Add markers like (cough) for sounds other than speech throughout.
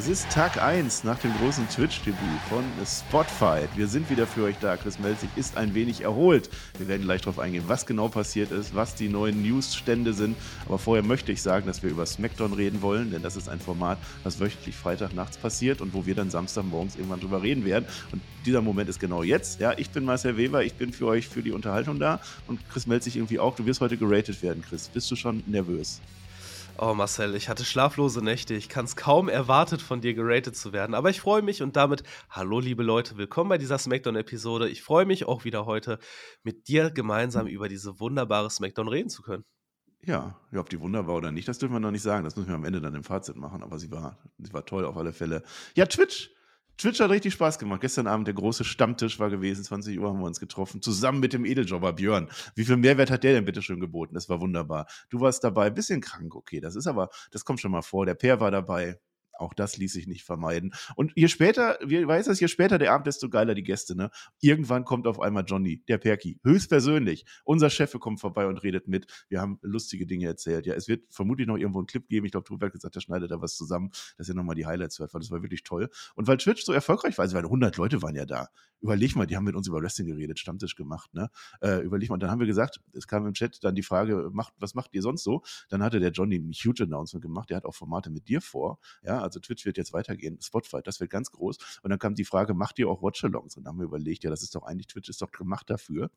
Es ist Tag 1 nach dem großen Twitch-Debüt von Spotfight. Wir sind wieder für euch da. Chris Melzig ist ein wenig erholt. Wir werden gleich darauf eingehen, was genau passiert ist, was die neuen Newsstände sind. Aber vorher möchte ich sagen, dass wir über SmackDown reden wollen, denn das ist ein Format, was wöchentlich Freitagnachts passiert und wo wir dann Samstagmorgens irgendwann drüber reden werden. Und dieser Moment ist genau jetzt. Ja, ich bin Marcel Weber, ich bin für euch für die Unterhaltung da und Chris Melzig irgendwie auch. Du wirst heute geratet werden, Chris. Bist du schon nervös? Oh Marcel, ich hatte schlaflose Nächte. Ich kann es kaum erwartet, von dir geratet zu werden. Aber ich freue mich und damit, hallo liebe Leute, willkommen bei dieser Smackdown-Episode. Ich freue mich auch wieder heute mit dir gemeinsam über diese wunderbare Smackdown reden zu können. Ja, ob die wunderbar oder nicht, das dürfen wir noch nicht sagen. Das müssen wir am Ende dann im Fazit machen. Aber sie war, sie war toll auf alle Fälle. Ja, Twitch. Twitch hat richtig Spaß gemacht. Gestern Abend der große Stammtisch war gewesen, 20 Uhr haben wir uns getroffen, zusammen mit dem Edeljobber Björn. Wie viel Mehrwert hat der denn bitte schön geboten? Das war wunderbar. Du warst dabei, bisschen krank, okay, das ist aber, das kommt schon mal vor. Der Per war dabei, auch das ließ sich nicht vermeiden. Und je später, wie weiß es, je später der Abend, desto geiler die Gäste, ne? Irgendwann kommt auf einmal Johnny, der Perky, höchstpersönlich. Unser Chef kommt vorbei und redet mit. Wir haben lustige Dinge erzählt. Ja, es wird vermutlich noch irgendwo einen Clip geben. Ich glaube, Trubert hat gesagt, er schneidet da was zusammen, dass ihr nochmal die Highlights hört, weil das war wirklich toll. Und weil Twitch so erfolgreich war, also weil 100 Leute waren ja da. Überleg mal, die haben mit uns über Wrestling geredet, Stammtisch gemacht, ne? Äh, überleg mal, dann haben wir gesagt, es kam im Chat dann die Frage, macht, was macht ihr sonst so? Dann hatte der Johnny ein huge Announcement gemacht. Der hat auch Formate mit dir vor. Ja, Twitch wird jetzt weiter weitergehen. Spotify, das wird ganz groß. Und dann kam die Frage, macht ihr auch Watchalongs? Und dann haben wir überlegt, ja, das ist doch eigentlich, Twitch ist doch gemacht dafür. Und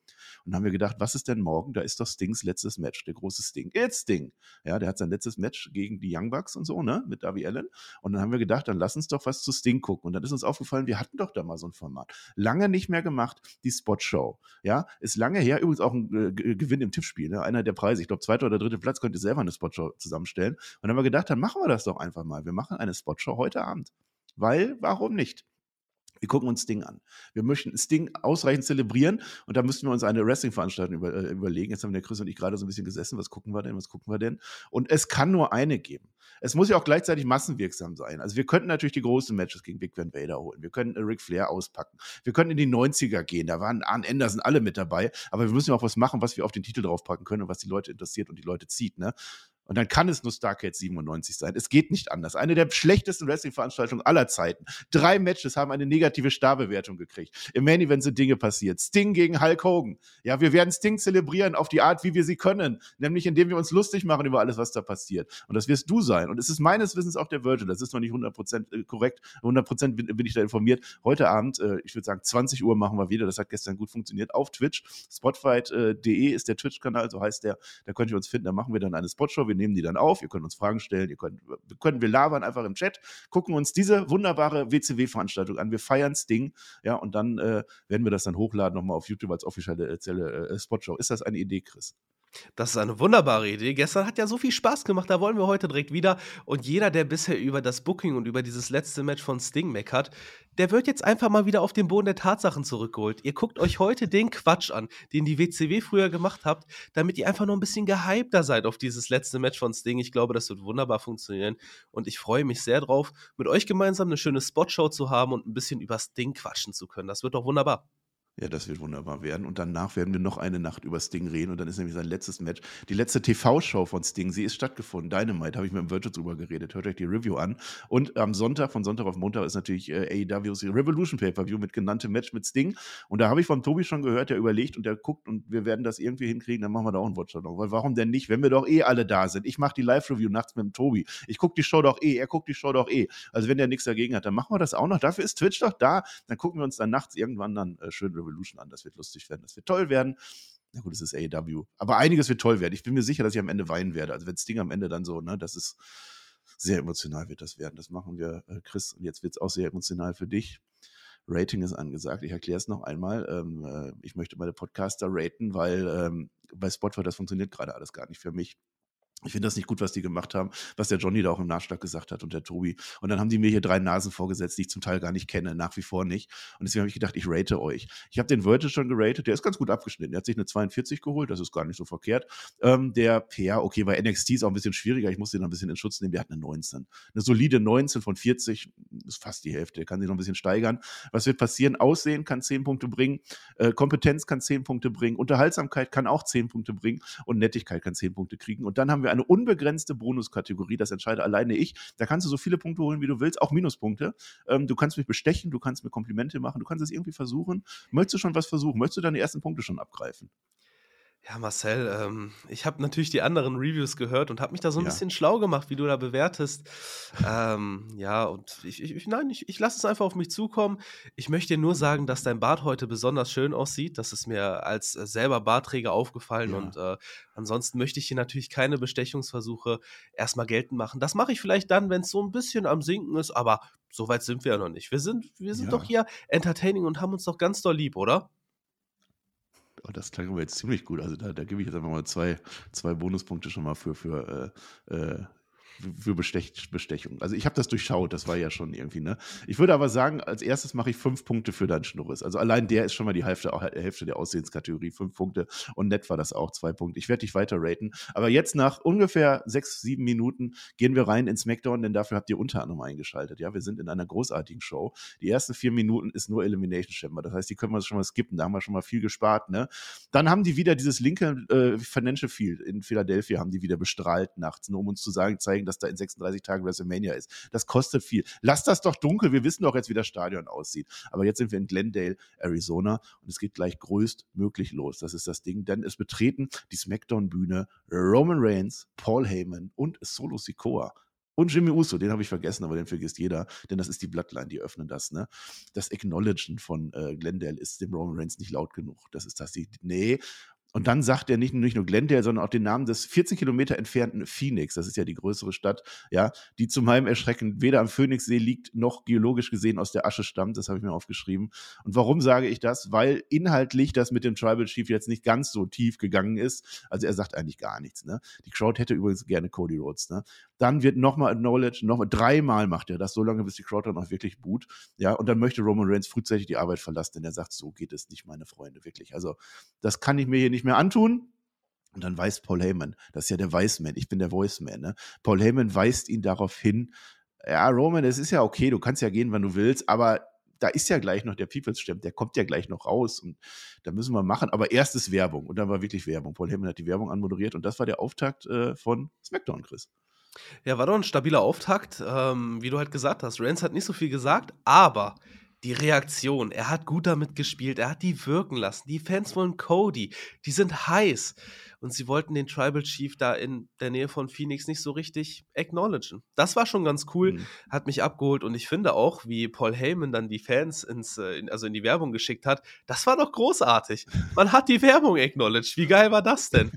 dann haben wir gedacht, was ist denn morgen? Da ist doch Stings letztes Match, der große Sting. It's Sting. Ja, der hat sein letztes Match gegen die Young Bucks und so, ne, mit Darby Allen. Und dann haben wir gedacht, dann lass uns doch was zu Sting gucken. Und dann ist uns aufgefallen, wir hatten doch da mal so ein Format. Lange nicht mehr gemacht, die Spot Show. Ja, ist lange her. Übrigens auch ein äh, Gewinn im Tippspiel, ne? einer der Preise. Ich glaube, zweiter oder dritter Platz könnt ihr selber eine Spot Show zusammenstellen. Und dann haben wir gedacht, dann machen wir das doch einfach mal. Wir machen eine Spot Show heute Abend. Weil, warum nicht? Wir gucken uns Sting an. Wir möchten Sting ausreichend zelebrieren und da müssten wir uns eine Wrestling-Veranstaltung über, äh, überlegen. Jetzt haben der Chris und ich gerade so ein bisschen gesessen. Was gucken wir denn? Was gucken wir denn? Und es kann nur eine geben. Es muss ja auch gleichzeitig massenwirksam sein. Also wir könnten natürlich die großen Matches gegen Big Van Vader holen. Wir könnten Ric Flair auspacken. Wir könnten in die 90er gehen. Da waren Arn Anderson alle mit dabei. Aber wir müssen ja auch was machen, was wir auf den Titel draufpacken können und was die Leute interessiert und die Leute zieht. Ne? Und dann kann es nur Starcade 97 sein. Es geht nicht anders. Eine der schlechtesten Wrestling-Veranstaltungen aller Zeiten. Drei Matches haben eine negative Starbewertung gekriegt. Im Main Event sind Dinge passiert. Sting gegen Hulk Hogan. Ja, wir werden Sting zelebrieren auf die Art, wie wir sie können. Nämlich indem wir uns lustig machen über alles, was da passiert. Und das wirst du sein. Und es ist meines Wissens auch der Virgil. Das ist noch nicht 100% äh, korrekt. 100% bin, ich da informiert. Heute Abend, äh, ich würde sagen 20 Uhr machen wir wieder. Das hat gestern gut funktioniert. Auf Twitch. Spotfight.de ist der Twitch-Kanal, so heißt der. Da könnt ihr uns finden. Da machen wir dann eine Spotshow wir nehmen die dann auf, ihr könnt uns Fragen stellen, ihr könnt, können wir labern einfach im Chat, gucken uns diese wunderbare WCW-Veranstaltung an, wir feiern Ding, ja, und dann äh, werden wir das dann hochladen nochmal auf YouTube als offizielle äh, Spotshow. Ist das eine Idee, Chris? Das ist eine wunderbare Idee. Gestern hat ja so viel Spaß gemacht, da wollen wir heute direkt wieder. Und jeder, der bisher über das Booking und über dieses letzte Match von Sting meckert, der wird jetzt einfach mal wieder auf den Boden der Tatsachen zurückgeholt. Ihr guckt euch heute den Quatsch an, den die WCW früher gemacht habt, damit ihr einfach noch ein bisschen gehypter seid auf dieses letzte Match von Sting. Ich glaube, das wird wunderbar funktionieren. Und ich freue mich sehr drauf, mit euch gemeinsam eine schöne Spotshow zu haben und ein bisschen über Sting quatschen zu können. Das wird doch wunderbar. Ja, das wird wunderbar werden. Und danach werden wir noch eine Nacht über Sting reden. Und dann ist nämlich sein letztes Match. Die letzte TV-Show von Sting, sie ist stattgefunden. Dynamite, habe ich mit dem Virtual drüber geredet. Hört euch die Review an. Und am Sonntag, von Sonntag auf Montag, ist natürlich äh, AEW's Revolution Pay-Per-View mit genanntem Match mit Sting. Und da habe ich von Tobi schon gehört, der überlegt und der guckt und wir werden das irgendwie hinkriegen. Dann machen wir da auch einen noch. Weil warum denn nicht, wenn wir doch eh alle da sind? Ich mache die Live-Review nachts mit dem Tobi. Ich gucke die Show doch eh. Er guckt die Show doch eh. Also wenn der nichts dagegen hat, dann machen wir das auch noch. Dafür ist Twitch doch da. Dann gucken wir uns dann nachts irgendwann dann äh, schön Revolution an. Das wird lustig werden, das wird toll werden. Na gut, es ist AEW. Aber einiges wird toll werden. Ich bin mir sicher, dass ich am Ende weinen werde. Also wenn das Ding am Ende dann so, ne, das ist sehr emotional wird das werden. Das machen wir, äh, Chris. Und jetzt wird es auch sehr emotional für dich. Rating ist angesagt. Ich erkläre es noch einmal. Ähm, äh, ich möchte meine Podcaster raten, weil ähm, bei Spotify das funktioniert gerade alles gar nicht für mich. Ich finde das nicht gut, was die gemacht haben, was der Johnny da auch im Nachschlag gesagt hat und der Tobi. Und dann haben die mir hier drei Nasen vorgesetzt, die ich zum Teil gar nicht kenne, nach wie vor nicht. Und deswegen habe ich gedacht, ich rate euch. Ich habe den Virgil schon geratet, der ist ganz gut abgeschnitten. Der hat sich eine 42 geholt, das ist gar nicht so verkehrt. Ähm, der PR, okay, bei NXT ist auch ein bisschen schwieriger, ich muss den noch ein bisschen in Schutz nehmen, der hat eine 19. Eine solide 19 von 40, ist fast die Hälfte, der kann sich noch ein bisschen steigern. Was wird passieren? Aussehen kann 10 Punkte bringen, äh, Kompetenz kann 10 Punkte bringen, Unterhaltsamkeit kann auch 10 Punkte bringen und Nettigkeit kann 10 Punkte kriegen. Und dann haben wir eine unbegrenzte Bonuskategorie, das entscheide alleine ich. Da kannst du so viele Punkte holen, wie du willst, auch Minuspunkte. Ähm, du kannst mich bestechen, du kannst mir Komplimente machen, du kannst es irgendwie versuchen. Möchtest du schon was versuchen? Möchtest du deine ersten Punkte schon abgreifen? Ja, Marcel, ähm, ich habe natürlich die anderen Reviews gehört und habe mich da so ein Ja. bisschen schlau gemacht, wie du da bewertest. Ähm, ja, und ich, ich, nein, ich, ich lasse es einfach auf mich zukommen. Ich möchte dir nur sagen, dass dein Bart heute besonders schön aussieht. Das ist mir als äh, selber Bartträger aufgefallen Ja. und äh, ansonsten möchte ich hier natürlich keine Bestechungsversuche erstmal geltend machen. Das mache ich vielleicht dann, wenn es so ein bisschen am Sinken ist, aber so weit sind wir ja noch nicht. Wir sind, wir sind Ja. doch hier entertaining und haben uns doch ganz doll lieb, oder? Oh, das klang aber jetzt ziemlich gut. Also da, da gebe ich jetzt einfach mal zwei, zwei Bonuspunkte schon mal für, für, äh, äh, für Bestech, Bestechung. Also ich habe das durchschaut, das war ja schon irgendwie, ne? Ich würde aber sagen, als erstes mache ich fünf Punkte für deinen Schnurres. Also allein der ist schon mal die Hälfte, Hälfte der Aussehenskategorie, fünf Punkte. Und nett war das auch, zwei Punkte. Ich werde dich weiter raten. Aber jetzt nach ungefähr sechs, sieben Minuten gehen wir rein in SmackDown, denn dafür habt ihr unter anderem eingeschaltet. Ja, wir sind in einer großartigen Show. Die ersten vier Minuten ist nur Elimination Chamber. Das heißt, die können wir schon mal skippen. Da haben wir schon mal viel gespart, ne? Dann haben die wieder dieses linke äh, Financial Field in Philadelphia, haben die wieder bestrahlt nachts, nur um uns zu sagen, zeigen, dass da in 36 Tagen WrestleMania ist. Das kostet viel. Lass das doch dunkel, wir wissen doch jetzt, wie das Stadion aussieht. Aber jetzt sind wir in Glendale, Arizona und es geht gleich größtmöglich los. Das ist das Ding, denn es betreten die SmackDown-Bühne Roman Reigns, Paul Heyman und Solo Sikoa. Und Jimmy Uso, den habe ich vergessen, aber den vergisst jeder, denn das ist die Bloodline, die öffnen das. Ne? Das Acknowledgen von äh, Glendale ist dem Roman Reigns nicht laut genug. Das ist das, die, nee. Und dann sagt er nicht, nur Glendale, sondern auch den Namen des 14 Kilometer entfernten Phoenix. Das ist ja die größere Stadt, ja, die zu meinem Erschrecken weder am Phoenixsee liegt, noch geologisch gesehen aus der Asche stammt. Das habe ich mir aufgeschrieben. Und warum sage ich das? Weil inhaltlich das mit dem Tribal Chief jetzt nicht ganz so tief gegangen ist. Also er sagt eigentlich gar nichts. Ne? Die Crowd hätte übrigens gerne Cody Rhodes. Ne? Dann wird nochmal Acknowledged, nochmal dreimal macht er das, so lange, bis die Crowd dann auch wirklich boot. Ja, und dann möchte Roman Reigns frühzeitig die Arbeit verlassen, denn er sagt, so geht es nicht, meine Freunde, wirklich. Also, das kann ich mir hier nicht mehr antun. Und dann weist Paul Heyman, das ist ja der Weißman, ich bin der Voiceman, ne? Paul Heyman weist ihn darauf hin, ja, Roman, es ist ja okay, du kannst ja gehen, wann du willst, aber da ist ja gleich noch der People's Champ, der kommt ja gleich noch raus und da müssen wir machen. Aber erst ist Werbung und dann war wirklich Werbung. Paul Heyman hat die Werbung anmoderiert und das war der Auftakt äh, von SmackDown, Chris. Ja, war doch ein stabiler Auftakt. Ähm, wie du halt gesagt hast, Reigns hat nicht so viel gesagt, aber die Reaktion, er hat gut damit gespielt, er hat die wirken lassen. Die Fans wollen Cody, die sind heiß. Und sie wollten den Tribal Chief da in der Nähe von Phoenix nicht so richtig acknowledgen. Das war schon ganz cool, Mhm. hat mich abgeholt und ich finde auch, wie Paul Heyman dann die Fans ins, äh, in, also in die Werbung geschickt hat, das war doch großartig. Man hat die Werbung acknowledged. Wie geil war das denn?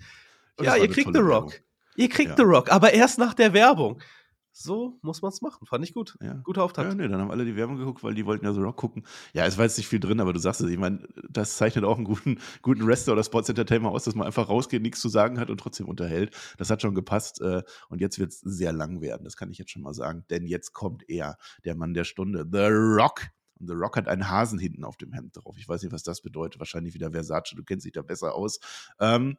Ja, ihr kriegt The Rock. Werbung. Ihr kriegt Ja. The Rock, aber erst nach der Werbung. So muss man es machen. Fand ich gut. Ja. Guter Auftakt. Ja, nee, dann haben alle die Werbung geguckt, weil die wollten ja so Rock gucken. Ja, es war jetzt nicht viel drin, aber du sagst es, ich meine, das zeichnet auch einen guten, guten Wrestler oder Sports Entertainer aus, dass man einfach rausgeht, nichts zu sagen hat und trotzdem unterhält. Das hat schon gepasst äh, und jetzt wird es sehr lang werden, das kann ich jetzt schon mal sagen, denn jetzt kommt er, der Mann der Stunde, The Rock. Und The Rock hat einen Hasen hinten auf dem Hemd drauf. Ich weiß nicht, was das bedeutet. Wahrscheinlich wieder Versace. Du kennst dich da besser aus. Ähm,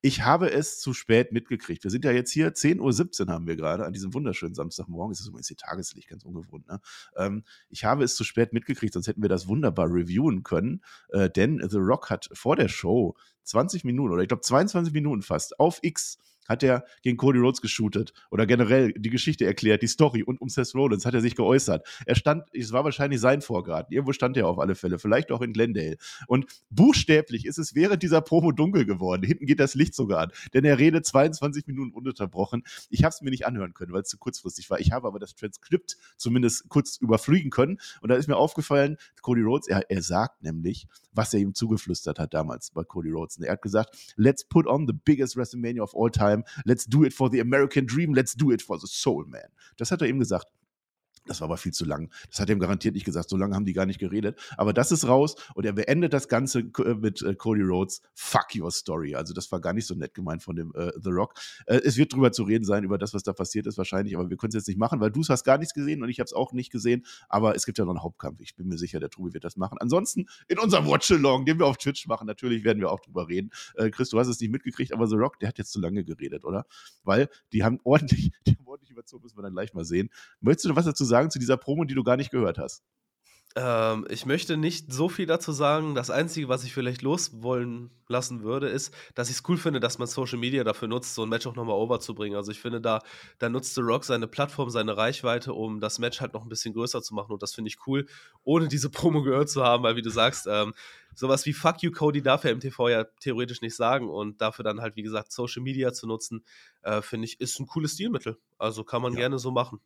ich habe es zu spät mitgekriegt. Wir sind ja jetzt hier, 10.17 Uhr haben wir gerade, an diesem wunderschönen Samstagmorgen. Es ist übrigens hier Tageslicht, ganz ungewohnt. Ne? Ähm, ich habe es zu spät mitgekriegt, sonst hätten wir das wunderbar reviewen können. Äh, denn The Rock hat vor der Show 20 Minuten oder ich glaube 22 Minuten fast auf X hat er gegen Cody Rhodes geshootet oder generell die Geschichte erklärt, die Story und um Seth Rollins hat er sich geäußert. Er stand, es war wahrscheinlich sein Vorgarten. Irgendwo stand er auf alle Fälle, vielleicht auch in Glendale. Und buchstäblich ist es während dieser Promo dunkel geworden. Hinten geht das Licht sogar an, denn er redet 22 Minuten ununterbrochen. Ich habe es mir nicht anhören können, weil es zu kurzfristig war. Ich habe aber das Transkript zumindest kurz überfliegen können und da ist mir aufgefallen, Cody Rhodes, er, er sagt nämlich, was er ihm zugeflüstert hat damals bei Cody Rhodes. Und er hat gesagt, let's put on the biggest WrestleMania of all time. Let's do it for the American Dream. Let's do it for the Soul Man. Das hat er ihm gesagt. Das war aber viel zu lang. Das hat er ihm garantiert nicht gesagt. So lange haben die gar nicht geredet. Aber das ist raus und er beendet das Ganze äh, mit äh, Cody Rhodes. Fuck your story. Also, das war gar nicht so nett gemeint von dem äh, The Rock. Äh, es wird drüber zu reden sein, über das, was da passiert ist, wahrscheinlich. Aber wir können es jetzt nicht machen, weil du hast gar nichts gesehen und ich habe es auch nicht gesehen. Aber es gibt ja noch einen Hauptkampf. Ich bin mir sicher, der Trubi wird das machen. Ansonsten in unserem Watch-Along, den wir auf Twitch machen, natürlich werden wir auch drüber reden. Äh, Chris, du hast es nicht mitgekriegt, aber The Rock, der hat jetzt zu lange geredet, oder? Weil die haben (laughs) ordentlich, die haben ordentlich überzogen, müssen wir dann gleich mal sehen. Möchtest du noch was dazu sagen zu dieser Promo, die du gar nicht gehört hast? Ähm, ich möchte nicht so viel dazu sagen. Das Einzige, was ich vielleicht loswollen lassen würde, ist, dass ich es cool finde, dass man Social Media dafür nutzt, so ein Match auch nochmal overzubringen. Also ich finde, da, da nutzt The Rock seine Plattform, seine Reichweite, um das Match halt noch ein bisschen größer zu machen. Und das finde ich cool, ohne diese (laughs) Promo gehört zu haben, weil wie du sagst, ähm, sowas wie Fuck you, Cody darf er im TV ja theoretisch nicht sagen. Und dafür dann halt, wie gesagt, Social Media zu nutzen, äh, finde ich, ist ein cooles Stilmittel. Also kann man ja. gerne so machen.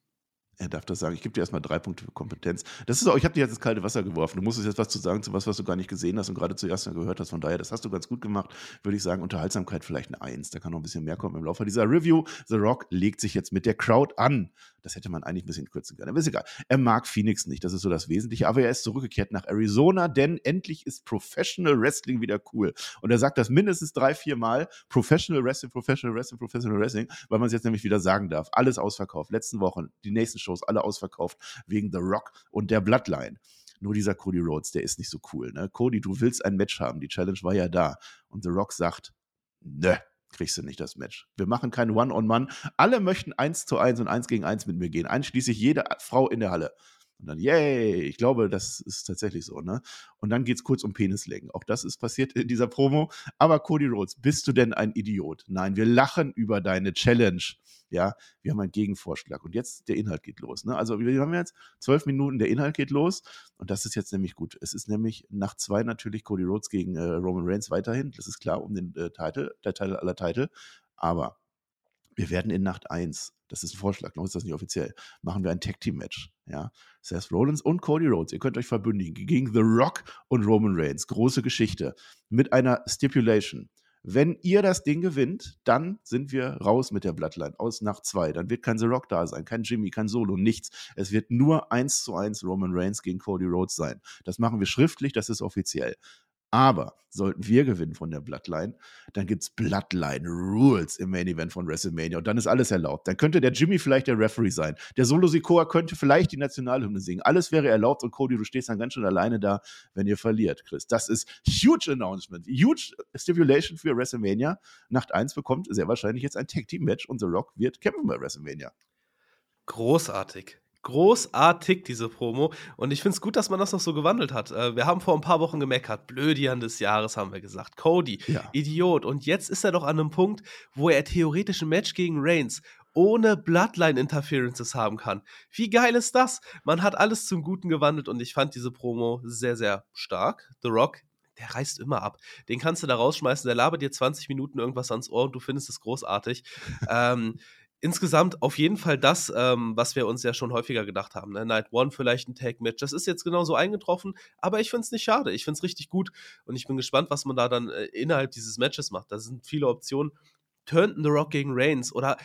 Er darf das sagen. Ich gebe dir erstmal drei Punkte für Kompetenz. Das ist auch, ich habe dir jetzt ins kalte Wasser geworfen. Du musstest jetzt was zu sagen zu was, was du gar nicht gesehen hast und gerade zuerst mal gehört hast. Von daher, das hast du ganz gut gemacht. Würde ich sagen, Unterhaltsamkeit vielleicht eine Eins. Da kann noch ein bisschen mehr kommen im Laufe dieser Review. The Rock legt sich jetzt mit der Crowd an. Das hätte man eigentlich ein bisschen kürzen können. Aber ist egal. Er mag Phoenix nicht. Das ist so das Wesentliche. Aber er ist zurückgekehrt nach Arizona, denn endlich ist Professional Wrestling wieder cool. Und er sagt das mindestens drei, vier Mal. Professional Wrestling, Professional Wrestling, Professional Wrestling, weil man es jetzt nämlich wieder sagen darf. Alles ausverkauft. Letzten Wochen, die nächsten Shows, alle ausverkauft wegen The Rock und der Bloodline. Nur dieser Cody Rhodes, der ist nicht so cool. Ne? Cody, du willst ein Match haben. Die Challenge war ja da. Und The Rock sagt, ne, kriegst du nicht das Match. Wir machen kein One-on-One. Alle möchten eins zu eins und eins gegen eins mit mir gehen. Einschließlich jede Frau in der Halle. Und dann, yay, ich glaube, das ist tatsächlich so, ne? Und dann geht es kurz um Penislegen. Auch das ist passiert in dieser Promo. Aber Cody Rhodes, bist du denn ein Idiot? Nein, wir lachen über deine Challenge. Ja, wir haben einen Gegenvorschlag. Und jetzt der Inhalt geht los. Ne? Also, wir haben jetzt zwölf Minuten, der Inhalt geht los. Und das ist jetzt nämlich gut. Es ist nämlich nach zwei natürlich Cody Rhodes gegen äh, Roman Reigns weiterhin. Das ist klar, um den äh, Titel, der Teil aller Titel. Aber wir werden in Nacht 1, das ist ein Vorschlag, noch ist das nicht offiziell, machen wir ein Tag-Team-Match. Ja? Seth Rollins und Cody Rhodes, ihr könnt euch verbündigen gegen The Rock und Roman Reigns. Große Geschichte. Mit einer Stipulation. Wenn ihr das Ding gewinnt, dann sind wir raus mit der Bloodline aus Nacht 2. Dann wird kein The Rock da sein, kein Jimmy, kein Solo, nichts. Es wird nur 1 zu 1 Roman Reigns gegen Cody Rhodes sein. Das machen wir schriftlich, das ist offiziell. Aber sollten wir gewinnen von der Bloodline, dann gibt es Bloodline Rules im Main Event von WrestleMania und dann ist alles erlaubt. Dann könnte der Jimmy vielleicht der Referee sein. Der Solo Sikoa könnte vielleicht die Nationalhymne singen. Alles wäre erlaubt und Cody, du stehst dann ganz schön alleine da, wenn ihr verliert, Chris. Das ist huge Announcement, huge Stipulation für WrestleMania. Nacht 1 bekommt sehr wahrscheinlich jetzt ein Tag Team Match und The Rock wird kämpfen bei WrestleMania. Großartig großartig, diese Promo. Und ich finde es gut, dass man das noch so gewandelt hat. Äh, wir haben vor ein paar Wochen gemeckert. Blödian des Jahres haben wir gesagt. Cody, ja. Idiot. Und jetzt ist er doch an einem Punkt, wo er theoretisch ein Match gegen Reigns ohne Bloodline-Interferences haben kann. Wie geil ist das? Man hat alles zum Guten gewandelt und ich fand diese Promo sehr, sehr stark. The Rock der reißt immer ab. Den kannst du da rausschmeißen, der labert dir 20 Minuten irgendwas ans Ohr und du findest es großartig. (laughs) ähm, insgesamt auf jeden Fall das, ähm, was wir uns ja schon häufiger gedacht haben. Ne? Night One vielleicht ein Tag-Match. Das ist jetzt genau so eingetroffen, aber ich finde es nicht schade. Ich finde es richtig gut und ich bin gespannt, was man da dann äh, innerhalb dieses Matches macht. Da sind viele Optionen. Turnten The Rock gegen Reigns oder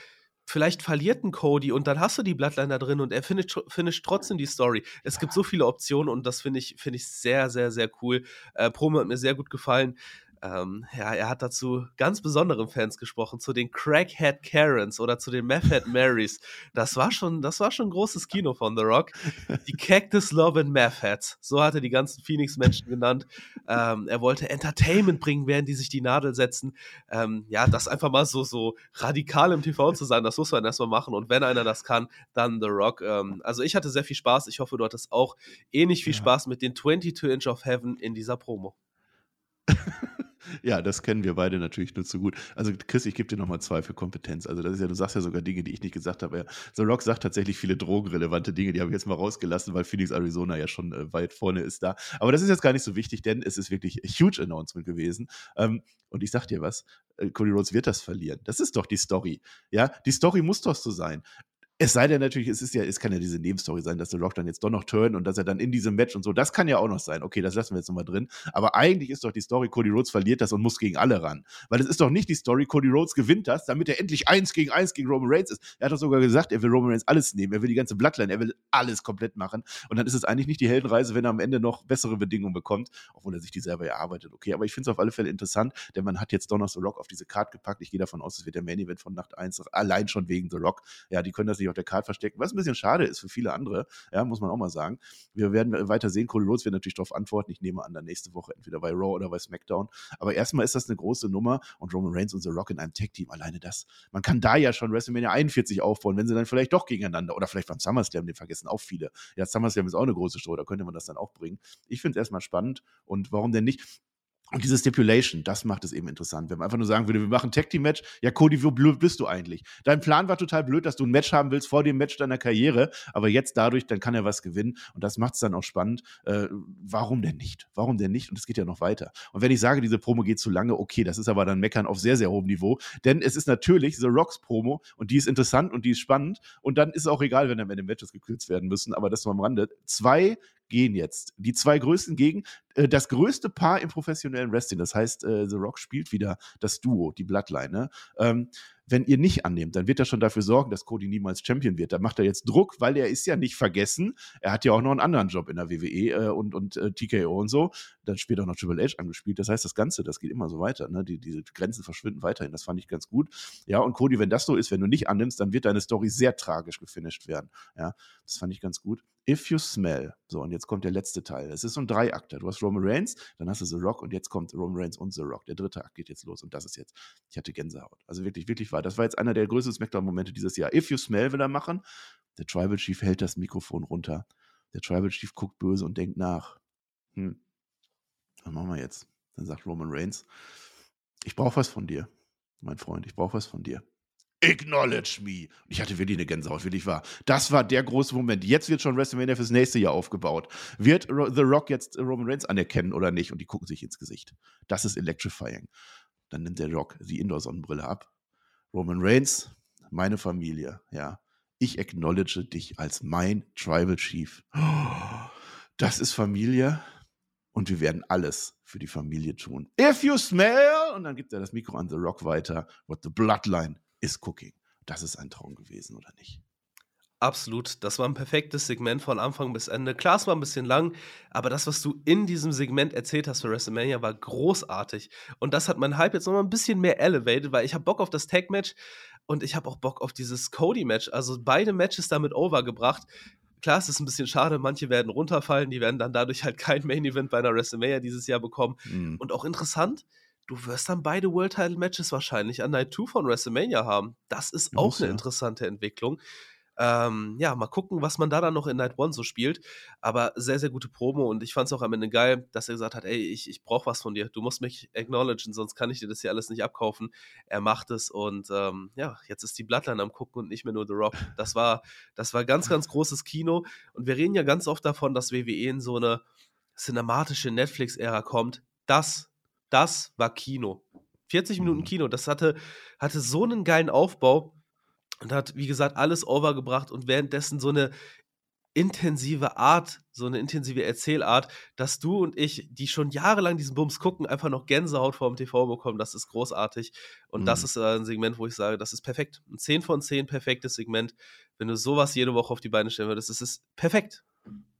vielleicht verliert ein Cody und dann hast du die Bloodline da drin und er finisht, finisht trotzdem die Story. Es gibt so viele Optionen und das finde ich, find ich sehr, sehr, sehr cool. Äh, Promo hat mir sehr gut gefallen. Ähm, ja, er hat dazu ganz besonderen Fans gesprochen, zu den Crackhead Karens oder zu den Methhead (laughs) Marys. Das war schon, das war schon ein großes Kino von The Rock. Die Cactus Love and Methheads, so hat er die ganzen Phoenix-Menschen genannt. Ähm, er wollte Entertainment bringen, während die sich die Nadel setzen. Ähm, ja, das einfach mal so, so radikal im TV zu sein, das muss man erstmal machen. Und wenn einer das kann, dann The Rock. Ähm, also ich hatte sehr viel Spaß. Ich hoffe, du hattest auch ähnlich viel ja. Spaß mit den 22 Inch of Heaven in dieser Promo. (laughs) Ja, das kennen wir beide natürlich nur zu gut. Also Chris, ich gebe dir nochmal zwei für Kompetenz. Also das ist ja, du sagst ja sogar Dinge, die ich nicht gesagt habe. The Rock sagt tatsächlich viele drogenrelevante Dinge, die habe ich jetzt mal rausgelassen, weil Phoenix, Arizona ja schon äh, weit vorne ist da. Aber das ist jetzt gar nicht so wichtig, denn es ist wirklich ein huge Announcement gewesen. Ähm, und ich sag dir was, äh, Cody Rhodes wird das verlieren. Das ist doch die Story. Ja, die Story muss doch so sein Es sei denn natürlich, es ist ja, es kann ja diese Nebenstory sein, dass The Rock dann jetzt doch noch turn und dass er dann in diesem Match und so, das kann ja auch noch sein. Okay, das lassen wir jetzt nochmal drin. Aber eigentlich ist doch die Story, Cody Rhodes verliert das und muss gegen alle ran. Weil es ist doch nicht die Story, Cody Rhodes gewinnt das, damit er endlich eins gegen eins gegen Roman Reigns ist. Er hat doch sogar gesagt, er will Roman Reigns alles nehmen, er will die ganze Bloodline, er will alles komplett machen. Und dann ist es eigentlich nicht die Heldenreise, wenn er am Ende noch bessere Bedingungen bekommt, obwohl er sich die selber erarbeitet. Okay, aber ich finde es auf alle Fälle interessant, denn man hat jetzt doch noch The Rock auf diese Card gepackt. Ich gehe davon aus, es wird der Main Event von Nacht 1, allein schon wegen The Rock. Ja, die können das nicht auf der Card verstecken, was ein bisschen schade ist für viele andere, ja, muss man auch mal sagen. Wir werden weiter sehen, Cody Rhodes wird natürlich darauf antworten. Ich nehme an, dann nächste Woche entweder bei Raw oder bei SmackDown. Aber erstmal ist das eine große Nummer und Roman Reigns und The Rock in einem Tag-Team, alleine das. Man kann da ja schon WrestleMania 41 aufbauen, wenn sie dann vielleicht doch gegeneinander oder vielleicht beim SummerSlam, den vergessen auch viele. Ja, SummerSlam ist auch eine große Show, da könnte man das dann auch bringen. Ich finde es erstmal spannend und warum denn nicht? Und diese Stipulation, das macht es eben interessant. Wenn man einfach nur sagen würde, wir machen Tag Team Match, ja, Cody, wie blöd bist du eigentlich? Dein Plan war total blöd, dass du ein Match haben willst vor dem Match deiner Karriere, aber jetzt dadurch, dann kann er was gewinnen und das macht es dann auch spannend. Äh, warum denn nicht? Warum denn nicht? Und es geht ja noch weiter. Und wenn ich sage, diese Promo geht zu lange, okay, das ist aber dann Meckern auf sehr, sehr hohem Niveau, denn es ist natürlich The Rocks Promo und die ist interessant und die ist spannend und dann ist es auch egal, wenn am Ende Matches gekürzt werden müssen, aber das nur am Rande. Zwei gehen jetzt. Die zwei größten gegen äh, das größte Paar im professionellen Wrestling. Das heißt, äh, The Rock spielt wieder das Duo, die Bloodline. Ne? Ähm, wenn ihr nicht annehmt, dann wird er schon dafür sorgen, dass Cody niemals Champion wird. Da macht er jetzt Druck, weil er ist ja nicht vergessen. Er hat ja auch noch einen anderen Job in der WWE äh, und, und äh, TKO und so. Dann spielt auch noch Triple H angespielt. Das heißt, das Ganze, das geht immer so weiter. Ne? Die, diese Grenzen verschwinden weiterhin. Das fand ich ganz gut. Ja, und Cody, wenn das so ist, wenn du nicht annimmst, dann wird deine Story sehr tragisch gefinisht werden. Ja, das fand ich ganz gut. If you smell. So, und jetzt kommt der letzte Teil. Es ist so ein Dreiakter. Du hast Roman Reigns, dann hast du The Rock und jetzt kommt Roman Reigns und The Rock. Der dritte Akt geht jetzt los und das ist jetzt. Ich hatte Gänsehaut. Also wirklich, wirklich war. Das war jetzt einer der größten Smackdown-Momente dieses Jahr. If you smell will er machen. Der Tribal Chief hält das Mikrofon runter. Der Tribal Chief guckt böse und denkt nach. Hm, was machen wir jetzt? Dann sagt Roman Reigns, ich brauche was von dir, mein Freund, ich brauche was von dir. Acknowledge me. Ich hatte wirklich eine Gänsehaut, wirklich wahr. Das war der große Moment. Jetzt wird schon WrestleMania fürs nächste Jahr aufgebaut. Wird The Rock jetzt Roman Reigns anerkennen oder nicht? Und die gucken sich ins Gesicht. Das ist electrifying. Dann nimmt der Rock die Indoor-Sonnenbrille ab. Roman Reigns, meine Familie, ja. Ich acknowledge dich als mein Tribal Chief. Das ist Familie und wir werden alles für die Familie tun. If you smell, und dann gibt er das Mikro an The Rock weiter, what the bloodline is cooking. Das ist ein Traum gewesen, oder nicht? Absolut. Das war ein perfektes Segment von Anfang bis Ende. Klar, es war ein bisschen lang, aber das, was du in diesem Segment erzählt hast für WrestleMania, war großartig. Und das hat mein Hype jetzt nochmal ein bisschen mehr elevated, weil ich habe Bock auf das Tag-Match und ich habe auch Bock auf dieses Cody-Match. Also beide Matches damit overgebracht. Klar, es ist ein bisschen schade, manche werden runterfallen, die werden dann dadurch halt kein Main-Event bei einer WrestleMania dieses Jahr bekommen. Mhm. Und auch interessant, du wirst dann beide World Title Matches wahrscheinlich an Night 2 von WrestleMania haben. Das ist auch Muss, eine ja. interessante Entwicklung. Ähm, ja, mal gucken, was man da dann noch in Night One so spielt. Aber sehr, sehr gute Promo und ich fand es auch am Ende geil, dass er gesagt hat: Ey, ich, ich brauche was von dir. Du musst mich acknowledgen, sonst kann ich dir das hier alles nicht abkaufen. Er macht es und ähm, ja, jetzt ist die Bloodline am Gucken und nicht mehr nur The Rock. Das war, das war ganz, ganz großes Kino und wir reden ja ganz oft davon, dass WWE in so eine cinematische Netflix-Ära kommt. Das das war Kino. 40 Minuten mhm. Kino, das hatte, hatte so einen geilen Aufbau und hat, wie gesagt, alles overgebracht und währenddessen so eine intensive Art, so eine intensive Erzählart, dass du und ich, die schon jahrelang diesen Bums gucken, einfach noch Gänsehaut vor dem TV bekommen. Das ist großartig. Und mhm. das ist ein Segment, wo ich sage, das ist perfekt. Ein 10 von 10 perfektes Segment. Wenn du sowas jede Woche auf die Beine stellen würdest, das ist perfekt.